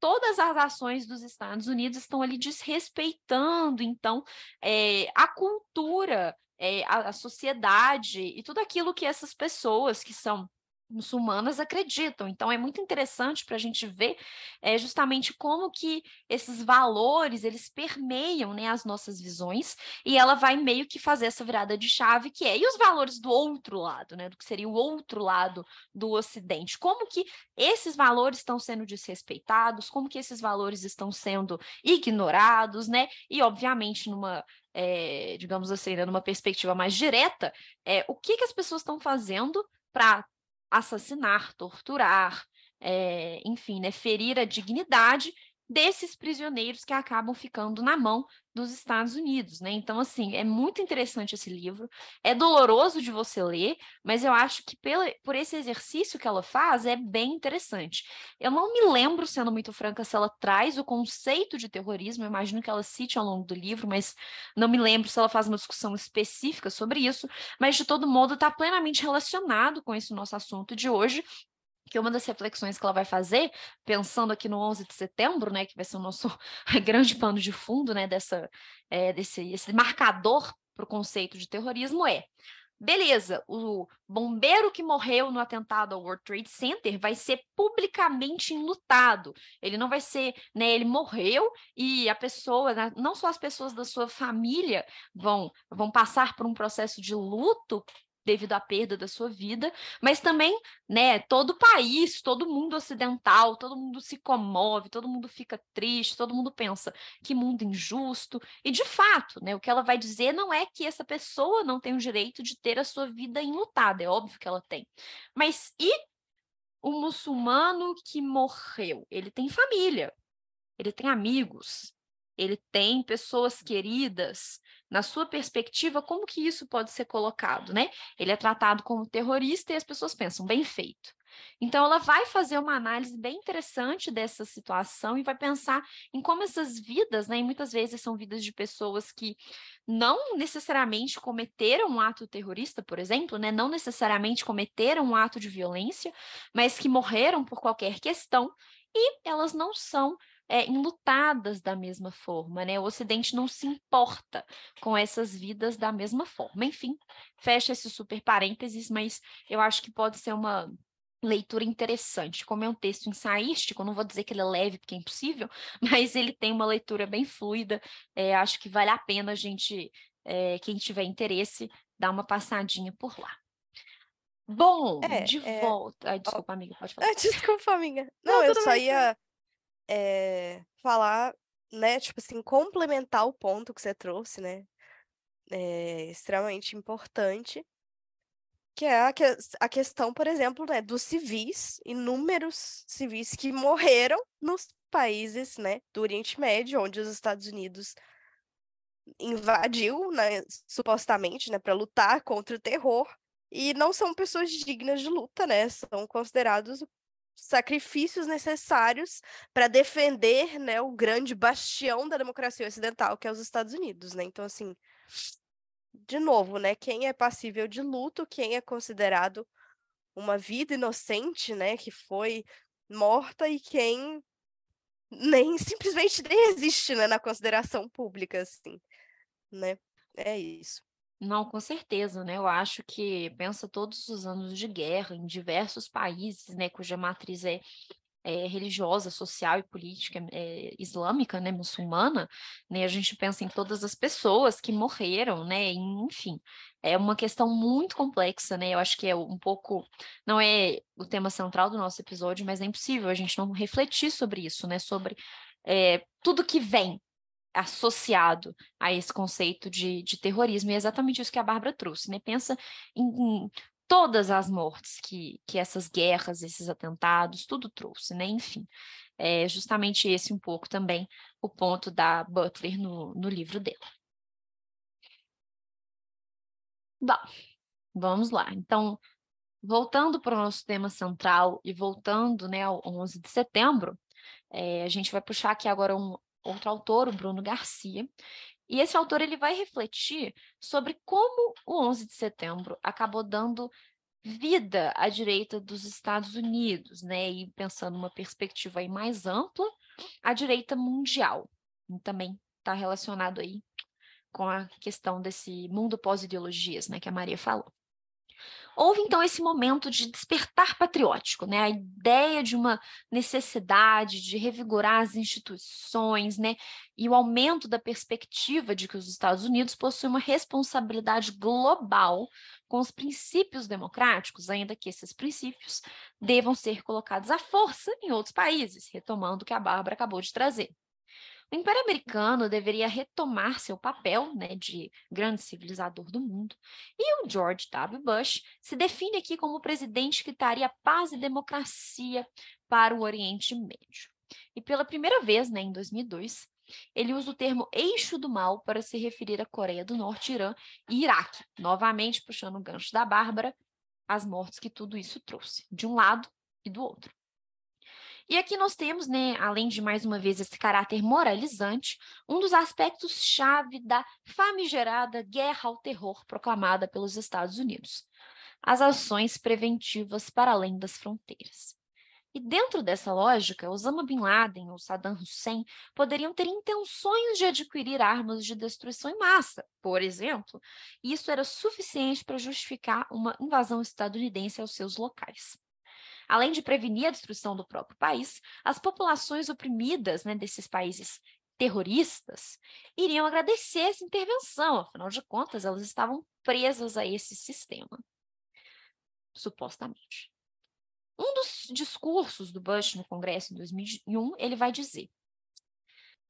todas as ações dos Estados Unidos estão ali desrespeitando, então, é, a cultura, é, a, a sociedade e tudo aquilo que essas pessoas que são muçulmanas acreditam. Então é muito interessante para a gente ver é, justamente como que esses valores eles permeiam né, as nossas visões e ela vai meio que fazer essa virada de chave que é e os valores do outro lado, né, do que seria o outro lado do Ocidente. Como que esses valores estão sendo desrespeitados? Como que esses valores estão sendo ignorados, né? E obviamente numa é, digamos assim, né, numa perspectiva mais direta, é, o que, que as pessoas estão fazendo para assassinar, torturar, é, enfim, né, ferir a dignidade desses prisioneiros que acabam ficando na mão dos Estados Unidos, né? Então, assim, é muito interessante esse livro, é doloroso de você ler, mas eu acho que pela, por esse exercício que ela faz, é bem interessante. Eu não me lembro, sendo muito franca, se ela traz o conceito de terrorismo, eu imagino que ela cite ao longo do livro, mas não me lembro se ela faz uma discussão específica sobre isso, mas de todo modo está plenamente relacionado com esse nosso assunto de hoje, que uma das reflexões que ela vai fazer, pensando aqui no 11 de setembro, né, que vai ser o nosso grande pano de fundo, né, dessa, é, desse esse marcador para o conceito de terrorismo é Beleza, o bombeiro que morreu no atentado ao World Trade Center vai ser publicamente enlutado. Ele não vai ser, né? Ele morreu e a pessoa, né, não só as pessoas da sua família vão, vão passar por um processo de luto devido à perda da sua vida, mas também, né, todo o país, todo mundo ocidental, todo mundo se comove, todo mundo fica triste, todo mundo pensa que mundo injusto. E de fato, né, o que ela vai dizer não é que essa pessoa não tem o direito de ter a sua vida enlutada, é óbvio que ela tem. Mas e o muçulmano que morreu? Ele tem família, ele tem amigos, ele tem pessoas queridas, na sua perspectiva, como que isso pode ser colocado, né? Ele é tratado como terrorista e as pessoas pensam, bem feito. Então, ela vai fazer uma análise bem interessante dessa situação e vai pensar em como essas vidas, né, e muitas vezes são vidas de pessoas que não necessariamente cometeram um ato terrorista, por exemplo, né, não necessariamente cometeram um ato de violência, mas que morreram por qualquer questão e elas não são é, enlutadas da mesma forma, né? O Ocidente não se importa com essas vidas da mesma forma. Enfim, fecha esse super parênteses, mas eu acho que pode ser uma leitura interessante. Como é um texto ensaístico, não vou dizer que ele é leve, porque é impossível, mas ele tem uma leitura bem fluida. É, acho que vale a pena a gente, é, quem tiver interesse, dar uma passadinha por lá. Bom, É, de é, volta. Ai, desculpa, amiga, pode falar. desculpa, amiga. Não, Não, eu só ia eh, falar, né, tipo assim, complementar o ponto que você trouxe, né, é extremamente importante, que é a, ques- a questão, por exemplo, né, dos civis, inúmeros civis que morreram nos países, né, do Oriente Médio, onde os Estados Unidos invadiu, né, supostamente, né, para lutar contra o terror, e não são pessoas dignas de luta, né, são considerados sacrifícios necessários para defender, né, o grande bastião da democracia ocidental, que é os Estados Unidos, né? Então, assim, de novo, né, quem é passível de luto, quem é considerado uma vida inocente, né, que foi morta e quem nem simplesmente nem existe, né, na consideração pública, assim, né? É isso. Não, com certeza, né? Eu acho que pensa todos os anos de guerra em diversos países, né, cuja matriz é, é religiosa, social e política é, islâmica, né, muçulmana, né? A gente pensa em todas as pessoas que morreram, né? Enfim, é uma questão muito complexa, né? Eu acho que é um pouco, não é o tema central do nosso episódio, mas é impossível a gente não refletir sobre isso, né? Sobre é, tudo que vem associado a esse conceito de, de terrorismo, e é exatamente isso que a Bárbara trouxe, né? Pensa em, em todas as mortes que, que essas guerras, esses atentados, tudo trouxe, né? Enfim, é justamente esse um pouco também o ponto da Butler no, no livro dela. Bom, vamos lá. Então, voltando para o nosso tema central e voltando né, ao 11 de setembro, é, a gente vai puxar aqui agora um outro autor, o Bruno Garcia, e esse autor ele vai refletir sobre como o 11 de setembro acabou dando vida à direita dos Estados Unidos, né? E pensando numa perspectiva aí mais ampla, a direita mundial. E também está relacionado aí com a questão desse mundo pós-ideologias, né, que a Maria falou. Houve então esse momento de despertar patriótico, né? A ideia de uma necessidade de revigorar as instituições, né? E o aumento da perspectiva de que os Estados Unidos possuem uma responsabilidade global com os princípios democráticos, ainda que esses princípios devam ser colocados à força em outros países, retomando o que a Bárbara acabou de trazer. O Império Americano deveria retomar seu papel né, de grande civilizador do mundo, e o George W. Bush se define aqui como o presidente que traria paz e democracia para o Oriente Médio. E pela primeira vez, né, em 2002, ele usa o termo eixo do mal para se referir à Coreia do Norte, Irã e Iraque, novamente puxando o gancho da Bárbara, as mortes que tudo isso trouxe, de um lado e do outro. E aqui nós temos, né, além de mais uma vez esse caráter moralizante, um dos aspectos-chave da famigerada guerra ao terror proclamada pelos Estados Unidos: as ações preventivas para além das fronteiras. E dentro dessa lógica, Osama Bin Laden ou Saddam Hussein poderiam ter intenções de adquirir armas de destruição em massa, por exemplo, e isso era suficiente para justificar uma invasão estadunidense aos seus locais. Além de prevenir a destruição do próprio país, as populações oprimidas né, desses países terroristas iriam agradecer essa intervenção, afinal de contas, elas estavam presas a esse sistema, supostamente. Um dos discursos do Bush no Congresso em 2001, ele vai dizer: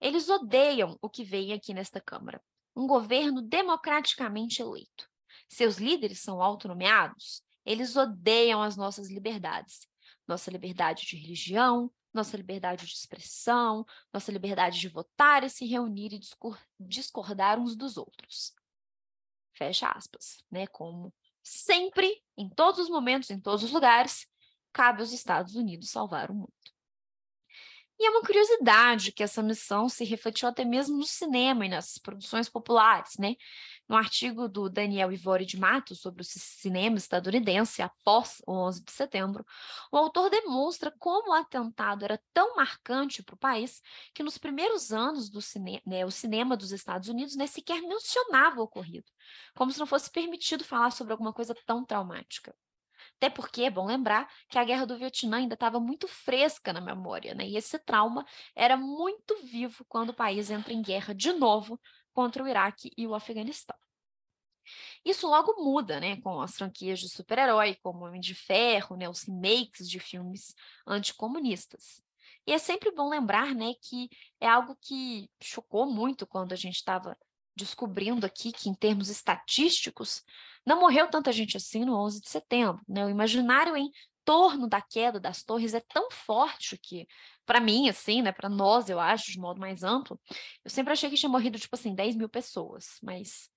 eles odeiam o que vem aqui nesta Câmara, um governo democraticamente eleito. Seus líderes são autonomeados, eles odeiam as nossas liberdades. Nossa liberdade de religião, nossa liberdade de expressão, nossa liberdade de votar e se reunir e discordar uns dos outros. Fecha aspas, né? Como sempre, em todos os momentos, em todos os lugares, cabe aos Estados Unidos salvar o mundo. E é uma curiosidade que essa missão se refletiu até mesmo no cinema e nas produções populares, né? No artigo do Daniel Ivori de Matos sobre o cinema estadunidense após o 11 de setembro, o autor demonstra como o atentado era tão marcante para o país que nos primeiros anos do né, o cinema dos Estados Unidos nem sequer mencionava o ocorrido, como se não fosse permitido falar sobre alguma coisa tão traumática. Até porque é bom lembrar que a guerra do Vietnã ainda estava muito fresca na memória, né? E esse trauma era muito vivo quando o país entra em guerra de novo contra o Iraque e o Afeganistão. Isso logo muda, né, com as franquias de super-herói, como Homem de Ferro, né, os remakes de filmes anticomunistas. E é sempre bom lembrar, né, que é algo que chocou muito quando a gente estava descobrindo aqui que, em termos estatísticos, não morreu tanta gente assim no 11 de setembro. Né? O imaginário em torno da queda das torres é tão forte que, para mim, assim, né, para nós, eu acho, de modo mais amplo, eu sempre achei que tinha morrido, tipo assim, 10 mil pessoas, mas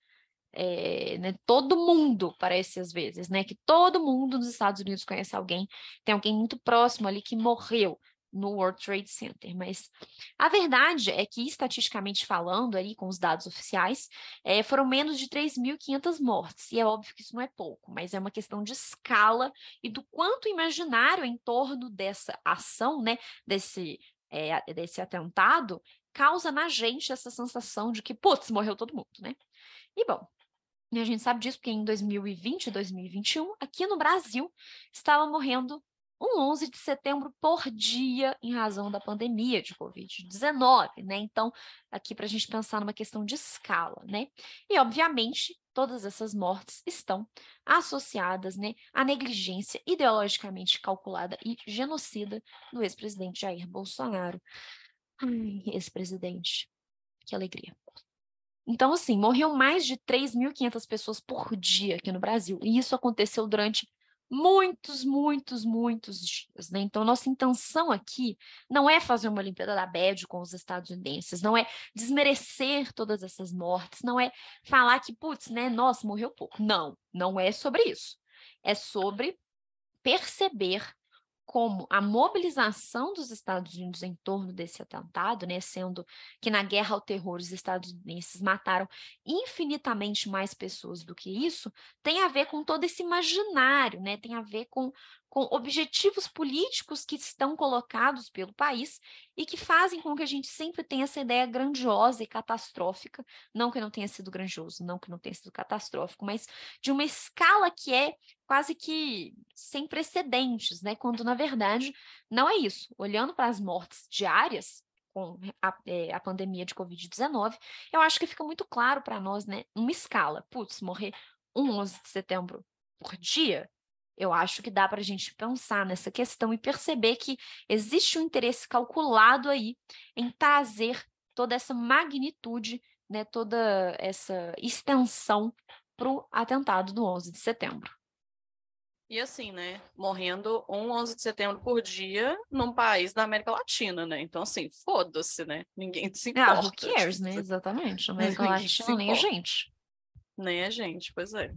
é, né, todo mundo parece às vezes, né, que todo mundo nos Estados Unidos conhece alguém, tem alguém muito próximo ali que morreu, no World Trade Center. Mas a verdade é que, estatisticamente falando, ali com os dados oficiais, é, foram menos de 3.500 mortes. E é óbvio que isso não é pouco, mas é uma questão de escala e do quanto imaginário em torno dessa ação, né, desse, é, desse atentado, causa na gente essa sensação de que, putz, morreu todo mundo, né? E bom, a gente sabe disso porque em 2020 e 2021, aqui no Brasil, estava morrendo um 11 de setembro por dia em razão da pandemia de Covid-19, né? Então, aqui para a gente pensar numa questão de escala, né? E, obviamente, todas essas mortes estão associadas né, à negligência ideologicamente calculada e genocida do ex-presidente Jair Bolsonaro. Ai, ex-presidente, que alegria. Então, assim, morreu mais de 3.500 pessoas por dia aqui no Brasil, e isso aconteceu durante muitos, muitos, muitos dias, né? Então, nossa intenção aqui não é fazer uma Olimpíada da BED com os estadunidenses, não é desmerecer todas essas mortes, não é falar que, putz, né, nossa, morreu pouco. Não, não é sobre isso. É sobre perceber como a mobilização dos Estados Unidos em torno desse atentado, né, sendo que na guerra ao terror os estadunidenses mataram infinitamente mais pessoas do que isso, tem a ver com todo esse imaginário, né, tem a ver com com objetivos políticos que estão colocados pelo país e que fazem com que a gente sempre tenha essa ideia grandiosa e catastrófica, não que não tenha sido grandioso, não que não tenha sido catastrófico, mas de uma escala que é quase que sem precedentes, né? Quando na verdade não é isso. Olhando para as mortes diárias com a, é, a pandemia de Covid-19, eu acho que fica muito claro para nós, né? Uma escala, putz, morrer um 11 de setembro por dia, eu acho que dá para a gente pensar nessa questão e perceber que existe um interesse calculado aí em trazer toda essa magnitude, né, toda essa extensão para o atentado do 11 de setembro. E assim, né, morrendo um 11 de setembro por dia num país da América Latina, né? Então, assim, foda-se, né? Ninguém se importa. Ah, who cares, né? Exatamente. Na América Latina, nem a gente. Nem a gente, pois é.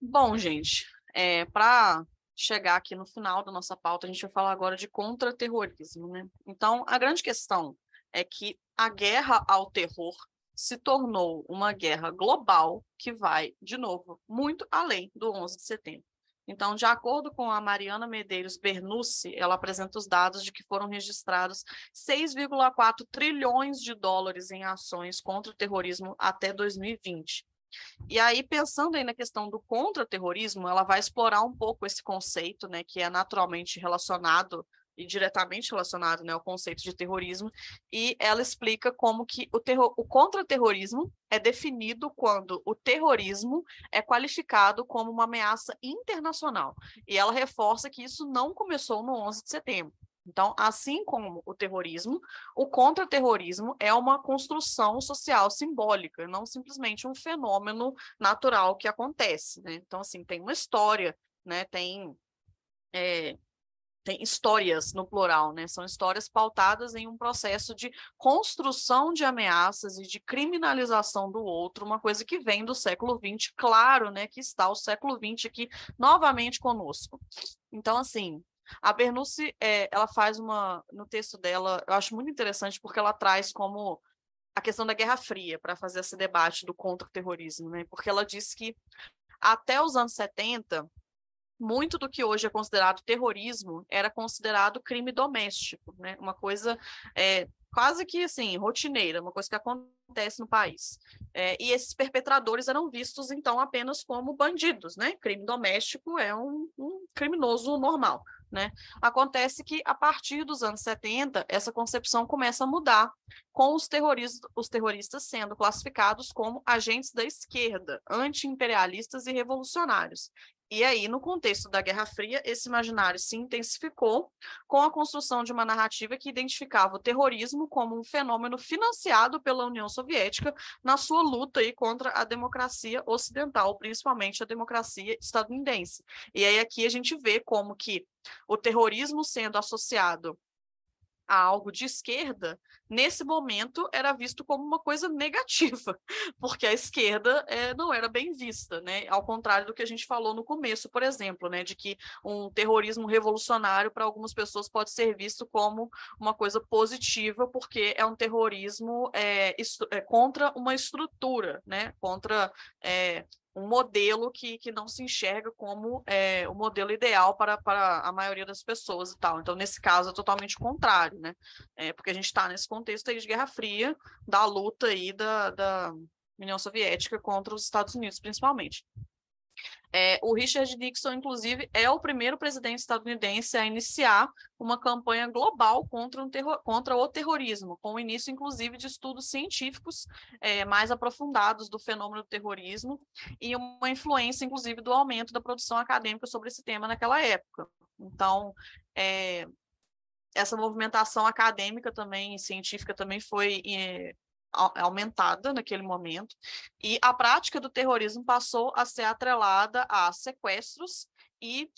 Bom, gente, é, para chegar aqui no final da nossa pauta, a gente vai falar agora de contra-terrorismo, né? Então, a grande questão é que a guerra ao terror se tornou uma guerra global que vai, de novo, muito além do 11 de setembro. Então, de acordo com a Mariana Medeiros Bernucci, ela apresenta os dados de que foram registrados 6,4 trilhões de dólares em ações contra o terrorismo até 2020. E aí, pensando aí na questão do contra-terrorismo, ela vai explorar um pouco esse conceito, né, que é naturalmente relacionado e diretamente relacionado né, ao conceito de terrorismo, e ela explica como que o, terror, o contra-terrorismo é definido quando o terrorismo é qualificado como uma ameaça internacional. E ela reforça que isso não começou no 11 de setembro. Então, assim como o terrorismo, o contra-terrorismo é uma construção social simbólica, não simplesmente um fenômeno natural que acontece. Né? Então, assim, tem uma história, né? tem é, tem histórias no plural, né? São histórias pautadas em um processo de construção de ameaças e de criminalização do outro, uma coisa que vem do século XX, claro, né? Que está o século XX aqui novamente conosco. Então, assim, a Bernucci, é, ela faz uma, no texto dela, eu acho muito interessante porque ela traz como a questão da Guerra Fria para fazer esse debate do contra-terrorismo, né? Porque ela diz que até os anos 70, muito do que hoje é considerado terrorismo era considerado crime doméstico, né? Uma coisa é, quase que assim rotineira, uma coisa que acontece no país. É, e esses perpetradores eram vistos então apenas como bandidos, né? Crime doméstico é um, um criminoso normal. Né? Acontece que, a partir dos anos 70, essa concepção começa a mudar, com os, terroristas, os terroristas sendo classificados como agentes da esquerda, anti-imperialistas e revolucionários. E aí, no contexto da Guerra Fria, esse imaginário se intensificou com a construção de uma narrativa que identificava o terrorismo como um fenômeno financiado pela União Soviética na sua luta aí contra a democracia ocidental, principalmente a democracia estadunidense. E aí aqui a gente vê como que o terrorismo sendo associado a algo de esquerda, nesse momento era visto como uma coisa negativa, porque a esquerda é, não era bem vista, né? Ao contrário do que a gente falou no começo, por exemplo, né? De que um terrorismo revolucionário para algumas pessoas pode ser visto como uma coisa positiva, porque é um terrorismo é, é contra uma estrutura, né? Contra um modelo que, que não se enxerga como é, o modelo ideal para, para a maioria das pessoas e tal. Então, nesse caso, é totalmente contrário, né? É, porque a gente está nesse contexto aí de Guerra Fria, da luta aí da, da União Soviética contra os Estados Unidos, principalmente. É, o Richard Nixon, inclusive, é o primeiro presidente estadunidense a iniciar uma campanha global contra, um contra o terrorismo, com o início, inclusive, de estudos científicos é, mais aprofundados do fenômeno do terrorismo e uma influência, inclusive, do aumento da produção acadêmica sobre esse tema naquela época. Então, é, essa movimentação acadêmica também, científica também foi é, aumentada naquele momento, e a prática do terrorismo passou a ser atrelada a sequestros e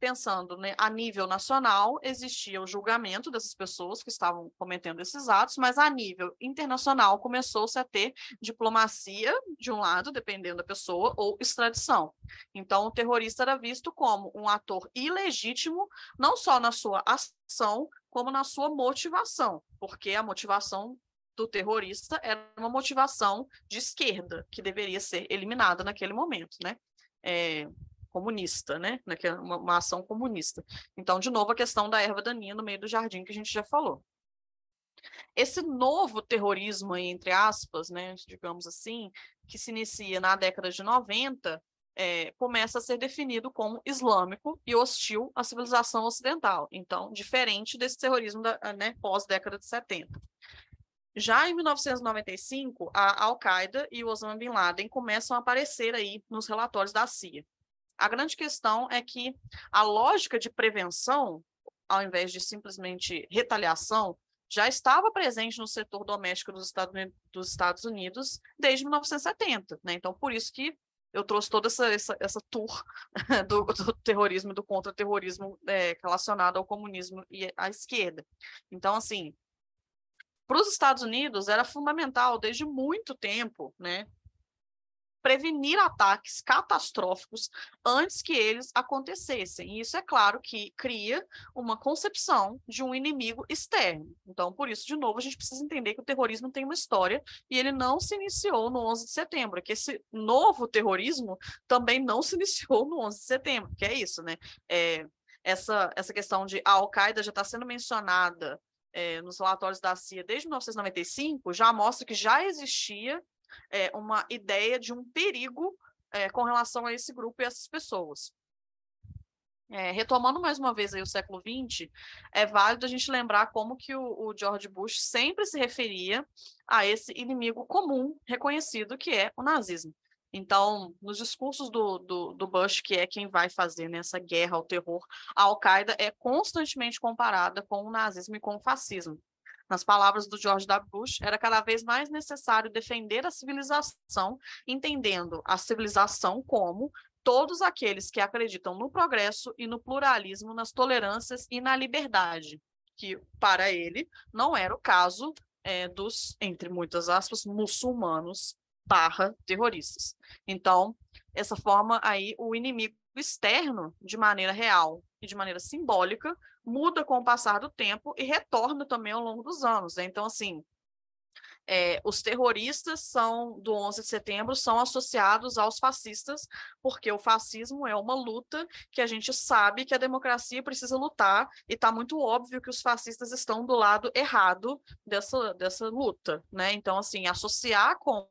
pensando né, a nível nacional, existia o julgamento dessas pessoas que estavam cometendo esses atos, mas a nível internacional começou-se a ter diplomacia, de um lado, dependendo da pessoa, ou extradição. Então, o terrorista era visto como um ator ilegítimo, não só na sua ação, como na sua motivação, porque a motivação do terrorista era uma motivação de esquerda, que deveria ser eliminada naquele momento, né? É, comunista, né? Uma, uma ação comunista. Então, de novo, a questão da erva daninha no meio do jardim que a gente já falou. Esse novo terrorismo, entre aspas, né, digamos assim, que se inicia na década de 90, é, começa a ser definido como islâmico e hostil à civilização ocidental. Então, diferente desse terrorismo da né, pós-década de 70. Já em 1995, a Al-Qaeda e o Osama Bin Laden começam a aparecer aí nos relatórios da CIA. A grande questão é que a lógica de prevenção, ao invés de simplesmente retaliação, já estava presente no setor doméstico dos Estados Unidos desde 1970. Né? Então, por isso que eu trouxe toda essa, essa, essa tour do, do terrorismo e do contra-terrorismo é, relacionado ao comunismo e à esquerda. Então, assim, para os Estados Unidos era fundamental desde muito tempo, né, prevenir ataques catastróficos antes que eles acontecessem. E isso é claro que cria uma concepção de um inimigo externo. Então, por isso, de novo, a gente precisa entender que o terrorismo tem uma história e ele não se iniciou no 11 de setembro, que esse novo terrorismo também não se iniciou no 11 de setembro, que é isso, né? É, essa, essa questão de a Al-Qaeda já está sendo mencionada é, nos relatórios da CIA desde 1995 já mostra que já existia é, uma ideia de um perigo é, com relação a esse grupo e essas pessoas. retomando mais uma vez aí o século XX, é válido a gente lembrar como que o, o George Bush sempre se referia a esse inimigo comum reconhecido que é o nazismo. Então, nos discursos do, do, do, Bush, que é quem vai fazer nessa né, guerra ao terror, a Al-Qaeda é constantemente comparada com o nazismo e com o fascismo. Nas palavras do George W. Bush, era cada vez mais necessário defender a civilização, entendendo a civilização como todos aqueles que acreditam no progresso e no pluralismo, nas tolerâncias e na liberdade, que para ele não era o caso é, dos, entre muitas aspas, muçulmanos barra terroristas. Então, essa forma aí, o inimigo externo, de maneira real e de maneira simbólica, muda com o passar do tempo e retorna também ao longo dos anos. Né? Então, assim, é, os terroristas são do 11 de setembro são associados aos fascistas, porque o fascismo é uma luta que a gente sabe que a democracia precisa lutar, e está muito óbvio que os fascistas estão do lado errado dessa, dessa luta. Né? Então, assim, associar com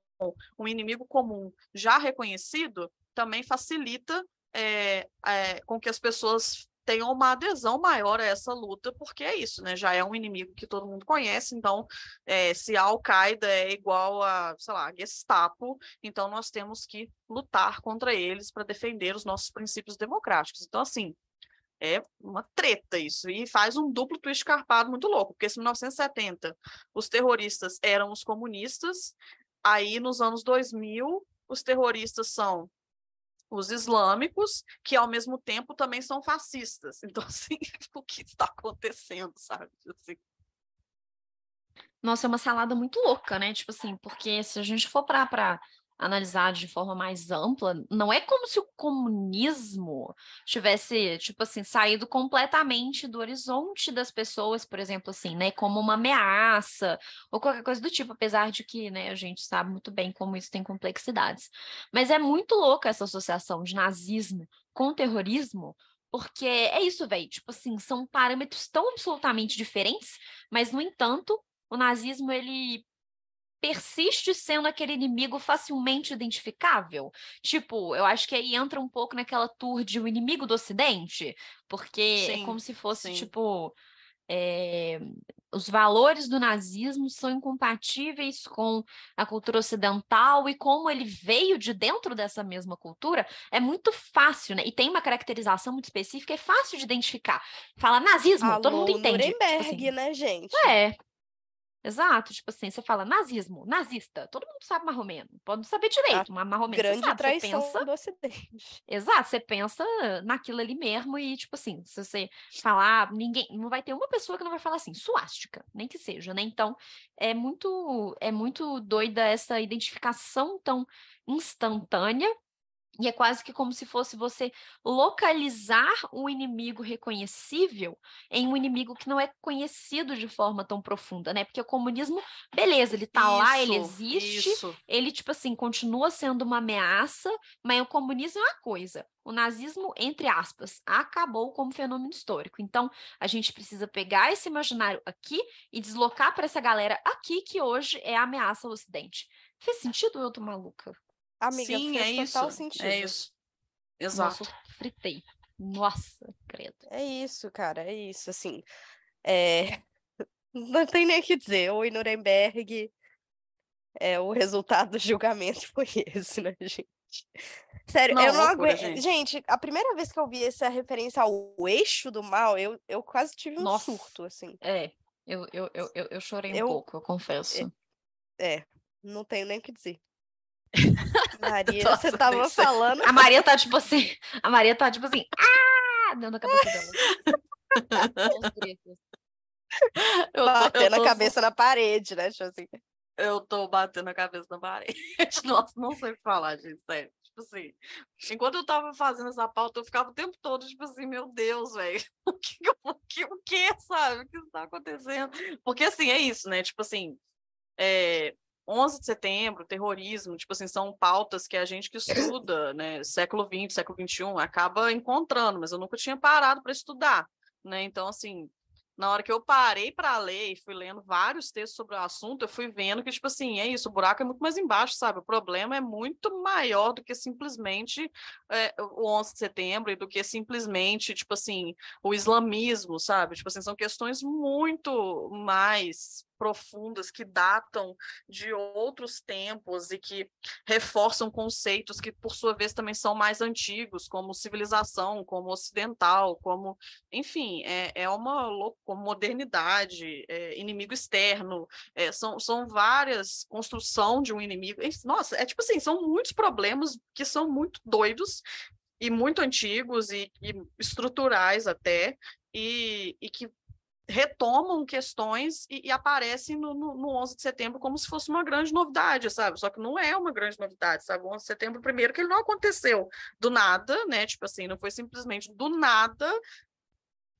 um inimigo comum já reconhecido também facilita é, é, com que as pessoas tenham uma adesão maior a essa luta, porque é isso, né? Já é um inimigo que todo mundo conhece, então é, se a Al-Qaeda é igual a, sei lá, a Gestapo, então nós temos que lutar contra eles para defender os nossos princípios democráticos. Então, assim, é uma treta isso, e faz um duplo twist carpado muito louco, porque em 1970 os terroristas eram os comunistas, aí nos anos 2000 os terroristas são os islâmicos, que ao mesmo tempo também são fascistas. Então, assim, o que está acontecendo, sabe? Assim. Nossa, é uma salada muito louca, né? Tipo assim, porque se a gente for para analisar de forma mais ampla, não é como se o comunismo tivesse, tipo assim, saído completamente do horizonte das pessoas, por exemplo, assim, né, como uma ameaça ou qualquer coisa do tipo, apesar de que, né, a gente sabe muito bem como isso tem complexidades. Mas é muito louca essa associação de nazismo com terrorismo, porque é isso, velho, tipo assim, são parâmetros tão absolutamente diferentes, mas no entanto, o nazismo ele persiste sendo aquele inimigo facilmente identificável. Tipo, eu acho que aí entra um pouco naquela tour de o inimigo do Ocidente, porque sim, é como se fosse, sim. tipo. É, os valores do nazismo são incompatíveis com a cultura ocidental e como ele veio de dentro dessa mesma cultura é muito fácil, né? E tem uma caracterização muito específica, é fácil de identificar. Fala nazismo, Alô, todo mundo entende. Nuremberg, tipo assim. né, gente? É, Exato, tipo assim, você fala nazismo, nazista, todo mundo sabe marromeno, pode não saber direito, mas marromeno grande sabe, traição pensa... do Ocidente. Exato, você pensa naquilo ali mesmo e, tipo assim, se você falar, ninguém, não vai ter uma pessoa que não vai falar assim, suástica, nem que seja, né? Então, é muito, é muito doida essa identificação tão instantânea e é quase que como se fosse você localizar um inimigo reconhecível em um inimigo que não é conhecido de forma tão profunda, né? Porque o comunismo, beleza, ele tá isso, lá, ele existe, isso. ele, tipo assim, continua sendo uma ameaça, mas o comunismo é uma coisa. O nazismo, entre aspas, acabou como fenômeno histórico. Então, a gente precisa pegar esse imaginário aqui e deslocar para essa galera aqui que hoje é a ameaça ao Ocidente. Fez sentido ou eu tô maluca? Amiga, Sim, é isso. É sentido. É isso. Exato. Nossa, fritei. Nossa, credo. É isso, cara, é isso, assim. É... Não tem nem o que dizer. O Nuremberg, é, o resultado do julgamento foi esse, né, gente? Sério, não, eu não aguento. Gente. gente. a primeira vez que eu vi essa referência ao eixo do mal, eu, eu quase tive um Nossa. surto, assim. É, eu, eu, eu, eu chorei um pouco, eu confesso. É, é, não tenho nem o que dizer. Maria, Nossa, você tava falando. A Maria tá tipo assim. A Maria tá tipo assim. Ah! Dentro da cabeça dela. eu batendo tô... a cabeça na parede, né? Tipo assim. Eu tô batendo a cabeça na parede. Nossa, não sei falar, gente, sério. Tipo assim, enquanto eu tava fazendo essa pauta, eu ficava o tempo todo, tipo assim, meu Deus, velho, o que, o que, o que, sabe? O que está acontecendo? Porque, assim, é isso, né? Tipo assim, é, 11 de setembro, terrorismo, tipo assim, são pautas que a gente que estuda, né, século XX, século XXI, acaba encontrando, mas eu nunca tinha parado para estudar, né? Então, assim, na hora que eu parei para ler e fui lendo vários textos sobre o assunto, eu fui vendo que, tipo assim, é isso, o buraco é muito mais embaixo, sabe? O problema é muito maior do que simplesmente é, o 11 de setembro e do que simplesmente, tipo assim, o islamismo, sabe? Tipo assim, são questões muito mais profundas que datam de outros tempos e que reforçam conceitos que, por sua vez, também são mais antigos, como civilização, como ocidental, como, enfim, é, é uma modernidade, é, inimigo externo, é, são, são várias construção de um inimigo. Nossa, é tipo assim, são muitos problemas que são muito doidos e muito antigos e, e estruturais até, e, e, que retomam questões e, e aparecem no, no, no, 11 de setembro como se fosse uma grande novidade, sabe? Só que não é uma grande novidade, sabe? O 11 de setembro, primeiro, que ele não aconteceu do nada, né? Tipo assim, não foi simplesmente do nada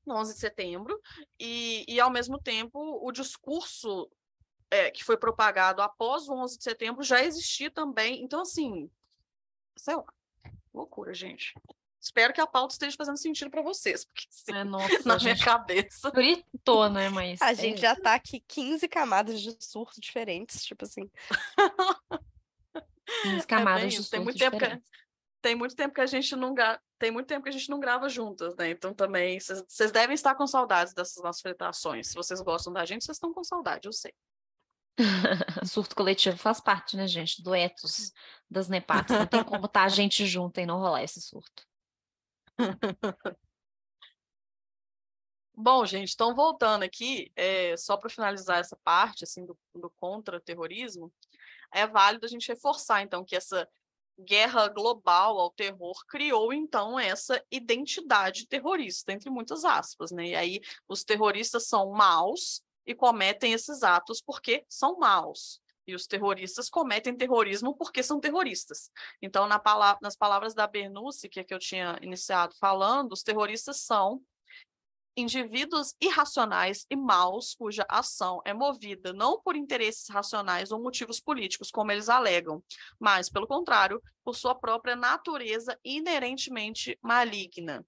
no 11 de setembro, e, e ao mesmo tempo o discurso é, que foi propagado após o 11 de setembro já existia também. Então, assim, sei lá, loucura, gente. Espero que a pauta esteja fazendo sentido para vocês, porque sim, é, nossa, na minha cabeça. Gritou, né? Mas. A é gente já tá aqui 15 camadas de surto diferentes, tipo assim. 15 camadas é de surto tem muito diferentes. tempo que tem muito tempo que a gente não gra... tem muito tempo que a gente não grava juntas, né? Então também vocês devem estar com saudades dessas nossas fritações. Se vocês gostam da gente, vocês estão com saudade, eu sei. Surto coletivo faz parte, né, gente, do ethos das nepatas. Não tem como estar tá a gente junto e não rolar esse surto. Bom, gente, então voltando aqui, é, só para finalizar essa parte assim do, do contra-terrorismo, é válido a gente reforçar então que essa guerra global ao terror criou então essa identidade terrorista entre muitas aspas, né? E aí os terroristas são maus e cometem esses atos porque são maus. E os terroristas cometem terrorismo porque são terroristas. Então, na nas palavras da Bernucci, que, é que eu tinha iniciado falando, os terroristas são indivíduos irracionais e maus cuja ação é movida não por interesses racionais ou motivos políticos, como eles alegam, mas, pelo contrário, por sua própria natureza inerentemente maligna.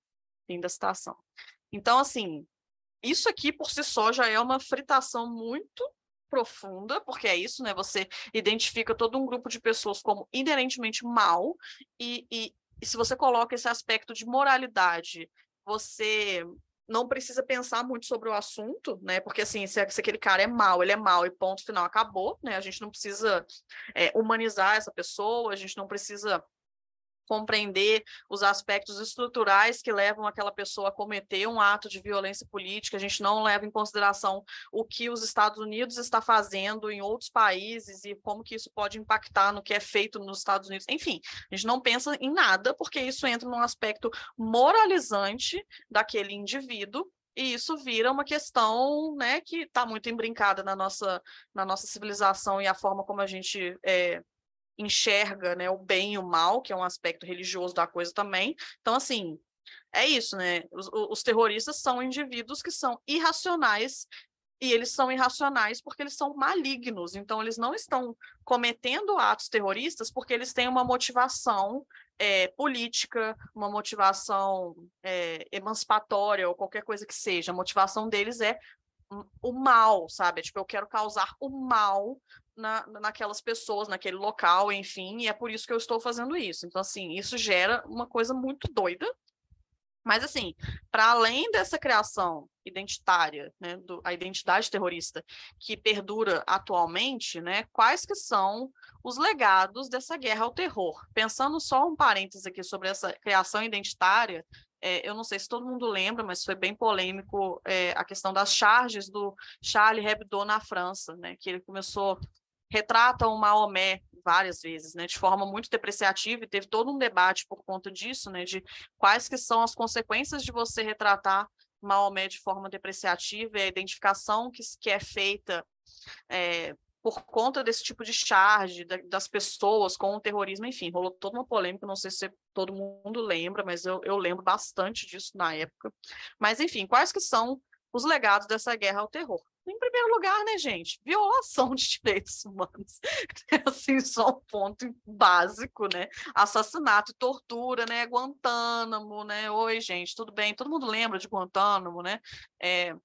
Fim da citação. Então, assim, isso aqui por si só já é uma fritação muito profunda, porque é isso, né? Você identifica todo um grupo de pessoas como inerentemente mal, e, e, e se você coloca esse aspecto de moralidade, você não precisa pensar muito sobre o assunto, né? Porque assim, se, se, aquele cara é mal, ele é mal e ponto final acabou, né? A gente não precisa é, humanizar essa pessoa, a gente não precisa compreender os aspectos estruturais que levam aquela pessoa a cometer um ato de violência política, a gente não leva em consideração o que os Estados Unidos está fazendo em outros países e como que isso pode impactar no que é feito nos Estados Unidos. Enfim, a gente não pensa em nada, porque isso entra num aspecto moralizante daquele indivíduo e isso vira uma questão né, que está muito embrincada na nossa, na nossa civilização e a forma como a gente é, enxerga né, o bem e o mal, que é um aspecto religioso da coisa também. Então, assim, é isso, né? Os, os terroristas são indivíduos que são irracionais e eles são irracionais porque eles são malignos. Então, eles não estão cometendo atos terroristas porque eles têm uma motivação é, política, uma motivação é, emancipatória ou qualquer coisa que seja. A motivação deles é o mal, sabe? É, tipo, eu quero causar o mal na, naquelas pessoas, naquele local, enfim, e é por isso que eu estou fazendo isso. Então, assim, isso gera uma coisa muito doida. Mas, assim, para além dessa criação identitária, né, do, a identidade terrorista que perdura atualmente, né, quais que são os legados dessa guerra ao terror? Pensando só um parênteses aqui sobre essa criação identitária, é, eu não sei se todo mundo lembra, mas foi bem polêmico é, a questão das charges do Charlie Hebdo na França, né, que ele começou retrata o Maomé várias vezes, né, de forma muito depreciativa, e teve todo um debate por conta disso, né, de quais que são as consequências de você retratar Maomé de forma depreciativa e a identificação que, que é feita é, por conta desse tipo de charge das pessoas com o terrorismo, enfim, rolou toda uma polêmica, não sei se todo mundo lembra, mas eu, eu lembro bastante disso na época. Mas, enfim, quais que são os legados dessa guerra ao terror? Em primeiro lugar, né, gente? Violação de direitos humanos. assim, só um ponto básico, né? Assassinato tortura, né? Guantánamo, né? Oi, gente, tudo bem? Todo mundo lembra de Guantánamo, né? É,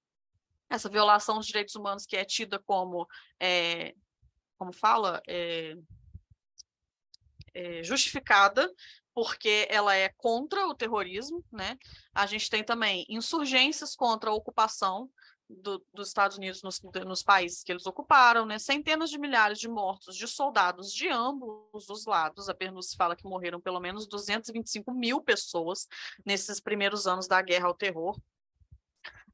essa violação dos direitos humanos que é tida como, é, como fala, é, é, justificada porque ela é contra o terrorismo, né? A gente tem também insurgências contra a ocupação do, dos Estados Unidos nos, nos, países que eles ocuparam, né? Centenas de milhares de mortos de soldados de ambos os lados. A Pernus fala que morreram pelo menos 225 mil pessoas nesses primeiros anos da guerra ao terror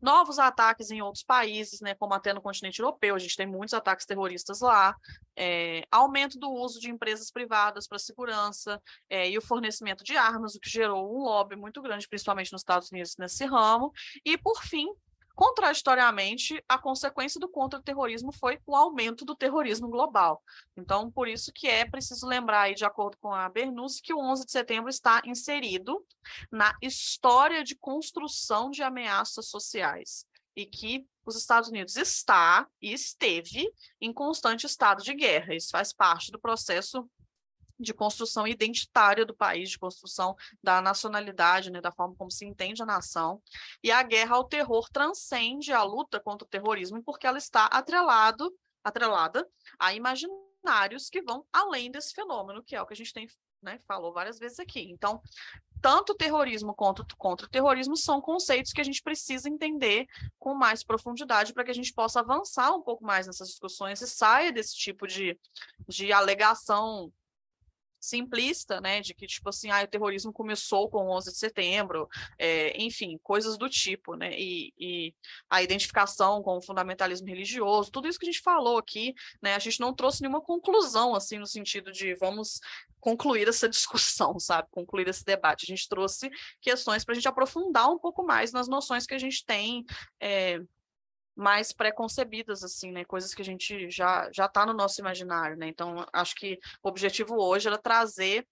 novos ataques em outros países, né, como até no continente europeu, a gente tem muitos ataques terroristas lá, é, aumento do uso de empresas privadas para segurança é, e o fornecimento de armas, o que gerou um lobby muito grande, principalmente nos Estados Unidos nesse ramo, e por fim Contraditoriamente, a consequência do contra-terrorismo foi o aumento do terrorismo global. Então, por isso que é preciso lembrar, aí, de acordo com a Bernuzzi, que o 11 de setembro está inserido na história de construção de ameaças sociais e que os Estados Unidos está e esteve em constante estado de guerra. Isso faz parte do processo de construção identitária do país, de construção da nacionalidade, né, da forma como se entende a nação. E a guerra ao terror transcende a luta contra o terrorismo porque ela está atrelado, atrelada a imaginários que vão além desse fenômeno, que é o que a gente tem né, falou várias vezes aqui. Então, tanto terrorismo quanto contra o terrorismo são conceitos que a gente precisa entender com mais profundidade para que a gente possa avançar um pouco mais nessas discussões e saia desse tipo de, de alegação simplista, né, de que, tipo assim, ah, o terrorismo começou com 11 de setembro, é, enfim, coisas do tipo, né, e, e, a identificação com o fundamentalismo religioso, tudo isso que a gente falou aqui, né, a gente não trouxe nenhuma conclusão, assim, no sentido de vamos concluir essa discussão, sabe, concluir esse debate, a gente trouxe questões para a gente aprofundar um pouco mais nas noções que a gente tem, é, mais preconcebidas, assim, né? Coisas que a gente já já está no nosso imaginário, né? Então, acho que o objetivo hoje era trazer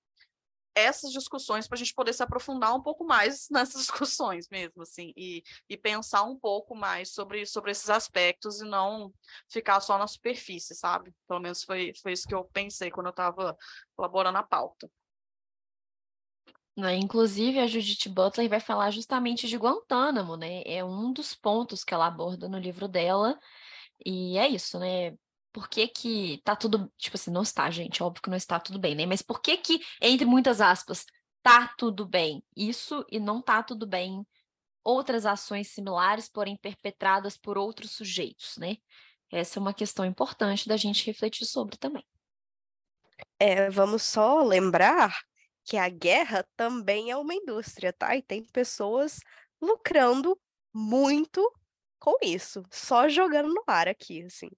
essas discussões para a gente poder se aprofundar um pouco mais nessas discussões mesmo, assim, e, e pensar um pouco mais sobre, sobre esses aspectos e não ficar só na superfície, sabe? Pelo menos foi, foi isso que eu pensei quando eu estava elaborando a pauta. Né? Inclusive, a Judith Butler vai falar justamente de Guantánamo, né? É um dos pontos que ela aborda no livro dela. E é isso, né? Por que que tá tudo, tipo assim, não está, gente, óbvio que não está tudo bem, né? Mas por que que, entre muitas aspas, tá tudo bem isso e não tá tudo bem outras ações similares, porém perpetradas por outros sujeitos, né? Essa é uma questão importante da gente refletir sobre também. É, vamos só lembrar que a guerra também é uma indústria, tá? E tem pessoas lucrando muito com isso, só jogando no ar aqui, assim.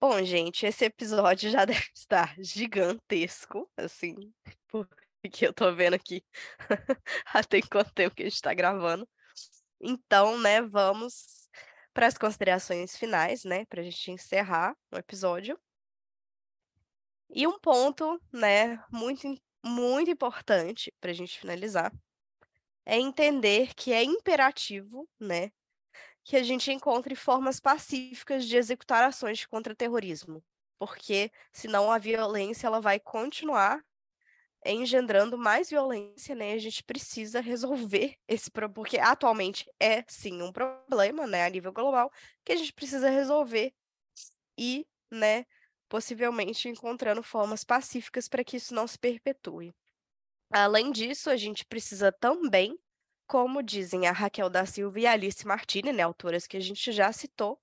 Bom, gente, esse episódio já deve estar gigantesco, assim, porque eu tô vendo aqui até quanto tempo que a gente tá gravando. Então, né, vamos para as considerações finais, né, para a gente encerrar o episódio. E um ponto, né, muito, muito importante para a gente finalizar é entender que é imperativo, né, que a gente encontre formas pacíficas de executar ações contra o terrorismo, porque senão a violência ela vai continuar engendrando mais violência, né? A gente precisa resolver esse problema, porque atualmente é sim um problema, né, a nível global, que a gente precisa resolver e, né, possivelmente encontrando formas pacíficas para que isso não se perpetue. Além disso, a gente precisa também, como dizem a Raquel da Silva e a Alice Martini, né, autoras que a gente já citou,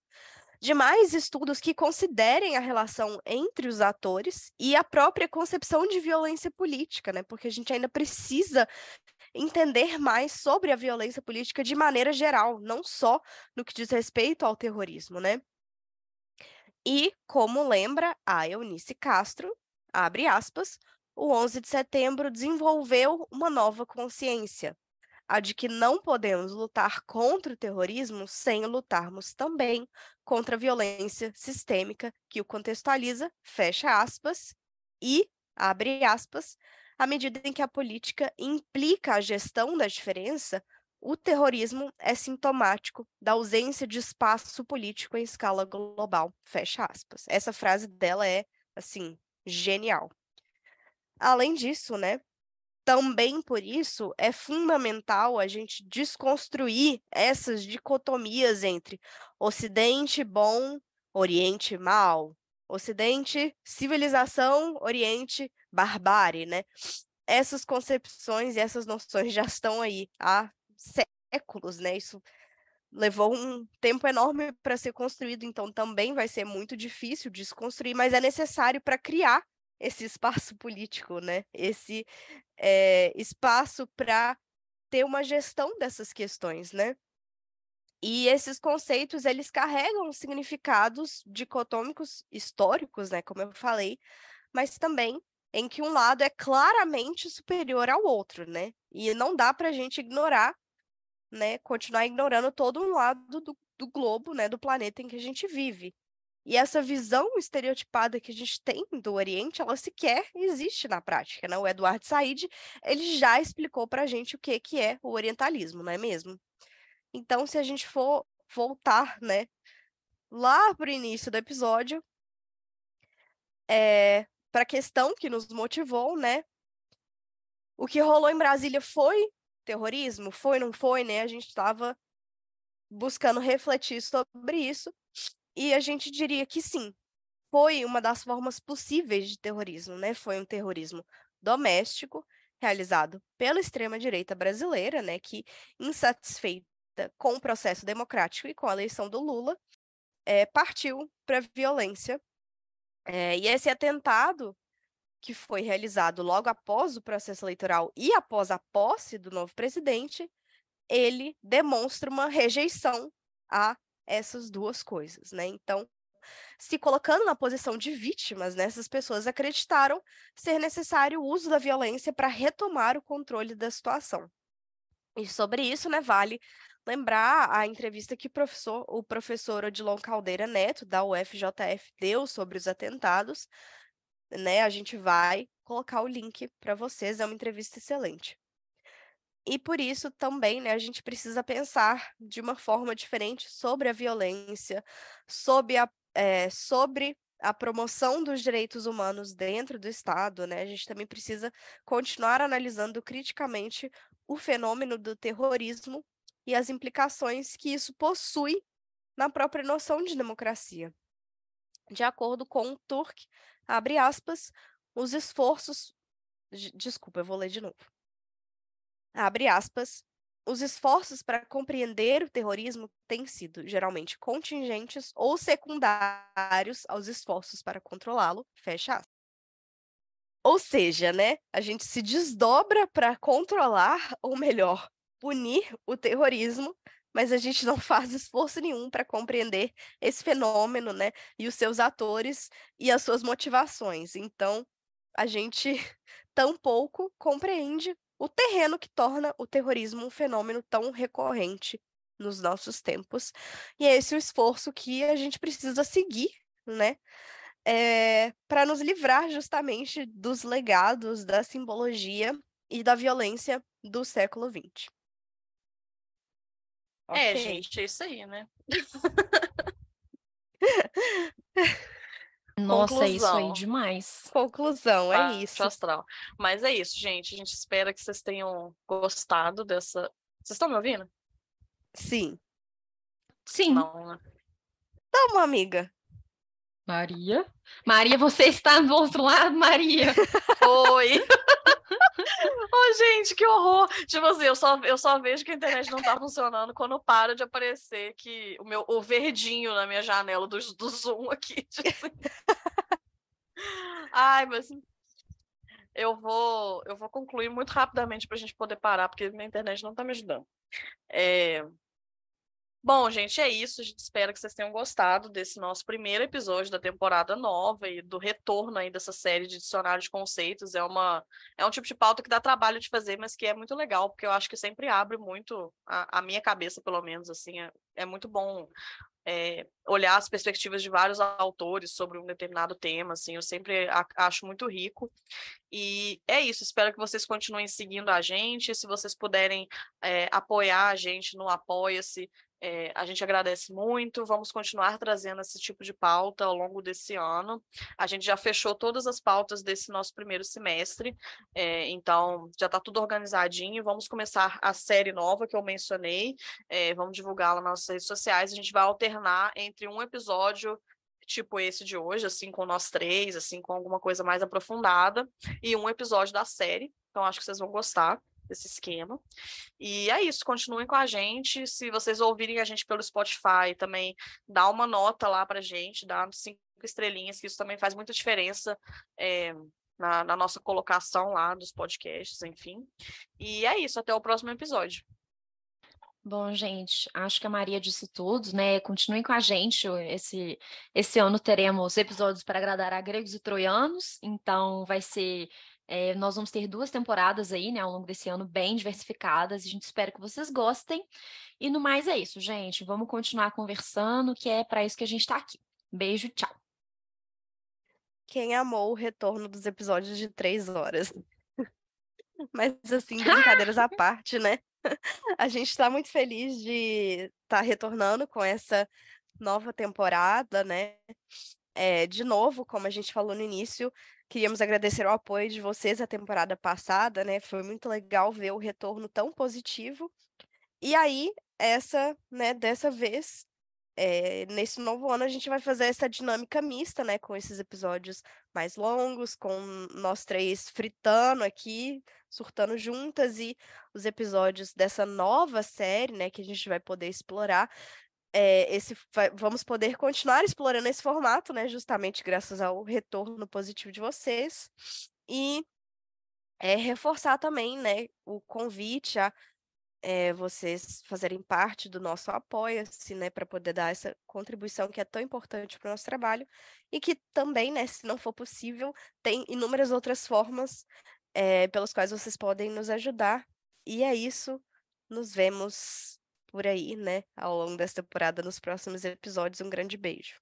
de mais estudos que considerem a relação entre os atores e a própria concepção de violência política, né? Porque a gente ainda precisa entender mais sobre a violência política de maneira geral, não só no que diz respeito ao terrorismo, né? E, como lembra a Eunice Castro, abre aspas, o 11 de setembro desenvolveu uma nova consciência, a de que não podemos lutar contra o terrorismo sem lutarmos também contra a violência sistêmica que o contextualiza, fecha aspas, e, abre aspas, à medida em que a política implica a gestão da diferença, o terrorismo é sintomático da ausência de espaço político em escala global, fecha aspas. Essa frase dela é, assim, genial. Além disso, né, também por isso é fundamental a gente desconstruir essas dicotomias entre Ocidente bom, Oriente mal, Ocidente civilização, Oriente barbárie, né? Essas concepções e essas noções já estão aí há séculos, né? Isso levou um tempo enorme para ser construído, então também vai ser muito difícil desconstruir, mas é necessário para criar esse espaço político, né? Esse é, espaço para ter uma gestão dessas questões, né? E esses conceitos, eles carregam significados dicotômicos históricos, né, como eu falei, mas também em que um lado é claramente superior ao outro, né? E não dá para a gente ignorar, né, continuar ignorando todo um lado do, do globo, né, do planeta em que a gente vive. E essa visão estereotipada que a gente tem do Oriente, ela sequer existe na prática, né? O Eduardo Said, ele já explicou para a gente o que, que é o orientalismo, não é mesmo? Então, se a gente for voltar, né, lá para o início do episódio, é, para a questão que nos motivou, né? O que rolou em Brasília foi terrorismo? Foi, não foi, né? A gente estava buscando refletir sobre isso e a gente diria que sim, foi uma das formas possíveis de terrorismo, né? Foi um terrorismo doméstico realizado pela extrema-direita brasileira, né, que insatisfeita com o processo democrático e com a eleição do Lula, é, partiu para a violência. É, e esse atentado que foi realizado logo após o processo eleitoral e após a posse do novo presidente, ele demonstra uma rejeição a essas duas coisas, né? Então, se colocando na posição de vítimas, né, essas pessoas acreditaram ser necessário o uso da violência para retomar o controle da situação. E sobre isso, né, vale lembrar a entrevista que professor, o professor Odilon Caldeira Neto, da UFJF, deu sobre os atentados, né? A gente vai colocar o link para vocês, é uma entrevista excelente. E por isso também, né, a gente precisa pensar de uma forma diferente sobre a violência, sobre a, é, sobre a promoção dos direitos humanos dentro do Estado, né? A gente também precisa continuar analisando criticamente o fenômeno do terrorismo e as implicações que isso possui na própria noção de democracia. De acordo com Turk, abre aspas, os esforços. Desculpa, eu vou ler de novo abre aspas, os esforços para compreender o terrorismo têm sido geralmente contingentes ou secundários aos esforços para controlá-lo, fecha aspas. Ou seja, né, a gente se desdobra para controlar, ou melhor, punir o terrorismo, mas a gente não faz esforço nenhum para compreender esse fenômeno, né, e os seus atores e as suas motivações. Então, a gente tampouco compreende o terreno que torna o terrorismo um fenômeno tão recorrente nos nossos tempos. E é esse o esforço que a gente precisa seguir, né? É, para nos livrar justamente dos legados da simbologia e da violência do século XX. É, okay. gente, é isso aí, né? Nossa, Conclusão. é isso aí demais. Conclusão, é ah, isso. Astral. Mas é isso, gente. A gente espera que vocês tenham gostado dessa. Vocês estão me ouvindo? Sim. Sim. Não, né? Tamo, amiga. Maria? Maria, você está do outro lado, Maria? Oi. oh, gente, que horror! Tipo assim, eu só, eu só vejo que a internet não tá funcionando quando para de aparecer que o meu o verdinho na minha janela do, do Zoom aqui. Tipo assim. Ai, mas eu vou, eu vou concluir muito rapidamente para a gente poder parar, porque minha internet não está me ajudando. É, Bom, gente, é isso. A gente espera que vocês tenham gostado desse nosso primeiro episódio da temporada nova e do retorno aí dessa série de dicionário de conceitos. É, uma, é um tipo de pauta que dá trabalho de fazer, mas que é muito legal, porque eu acho que sempre abre muito a, a minha cabeça, pelo menos, assim. É, é muito bom é, olhar as perspectivas de vários autores sobre um determinado tema, assim, eu sempre a, acho muito rico. E é isso, espero que vocês continuem seguindo a gente, se vocês puderem é, apoiar a gente no Apoia-se, é, a gente agradece muito, vamos continuar trazendo esse tipo de pauta ao longo desse ano. A gente já fechou todas as pautas desse nosso primeiro semestre, é, então já está tudo organizadinho. Vamos começar a série nova que eu mencionei, é, vamos divulgá-la nas nossas redes sociais. A gente vai alternar entre um episódio tipo esse de hoje, assim, com nós três, assim, com alguma coisa mais aprofundada, e um episódio da série. Então, acho que vocês vão gostar desse esquema. E é isso, continuem com a gente. Se vocês ouvirem a gente pelo Spotify, também dá uma nota lá pra gente, dá cinco estrelinhas, que isso também faz muita diferença. É, na, na nossa colocação lá dos podcasts, enfim. E é isso, até o próximo episódio. Bom, gente, acho que a Maria disse tudo, né? Continuem com a gente. Esse, esse ano teremos episódios para agradar a gregos e troianos, então vai ser. É, nós vamos ter duas temporadas aí, né, ao longo desse ano, bem diversificadas. A gente espera que vocês gostem. E no mais é isso, gente. Vamos continuar conversando, que é para isso que a gente está aqui. Beijo, tchau. Quem amou o retorno dos episódios de três horas? Mas assim, brincadeiras à parte, né? A gente está muito feliz de estar tá retornando com essa nova temporada, né? É, de novo, como a gente falou no início, queríamos agradecer o apoio de vocês a temporada passada, né? Foi muito legal ver o retorno tão positivo. E aí, essa, né, dessa vez, é, nesse novo ano a gente vai fazer essa dinâmica mista, né, com esses episódios mais longos, com nós três fritando aqui, surtando juntas, e os episódios dessa nova série, né, que a gente vai poder explorar. É, esse, vamos poder continuar explorando esse formato, né, justamente graças ao retorno positivo de vocês. E é, reforçar também, né, o convite a é, vocês fazerem parte do nosso Apoia-se, né, para poder dar essa contribuição que é tão importante para o nosso trabalho e que também, né, se não for possível, tem inúmeras outras formas é, pelas quais vocês podem nos ajudar. E é isso. Nos vemos por aí, né, ao longo dessa temporada, nos próximos episódios. Um grande beijo.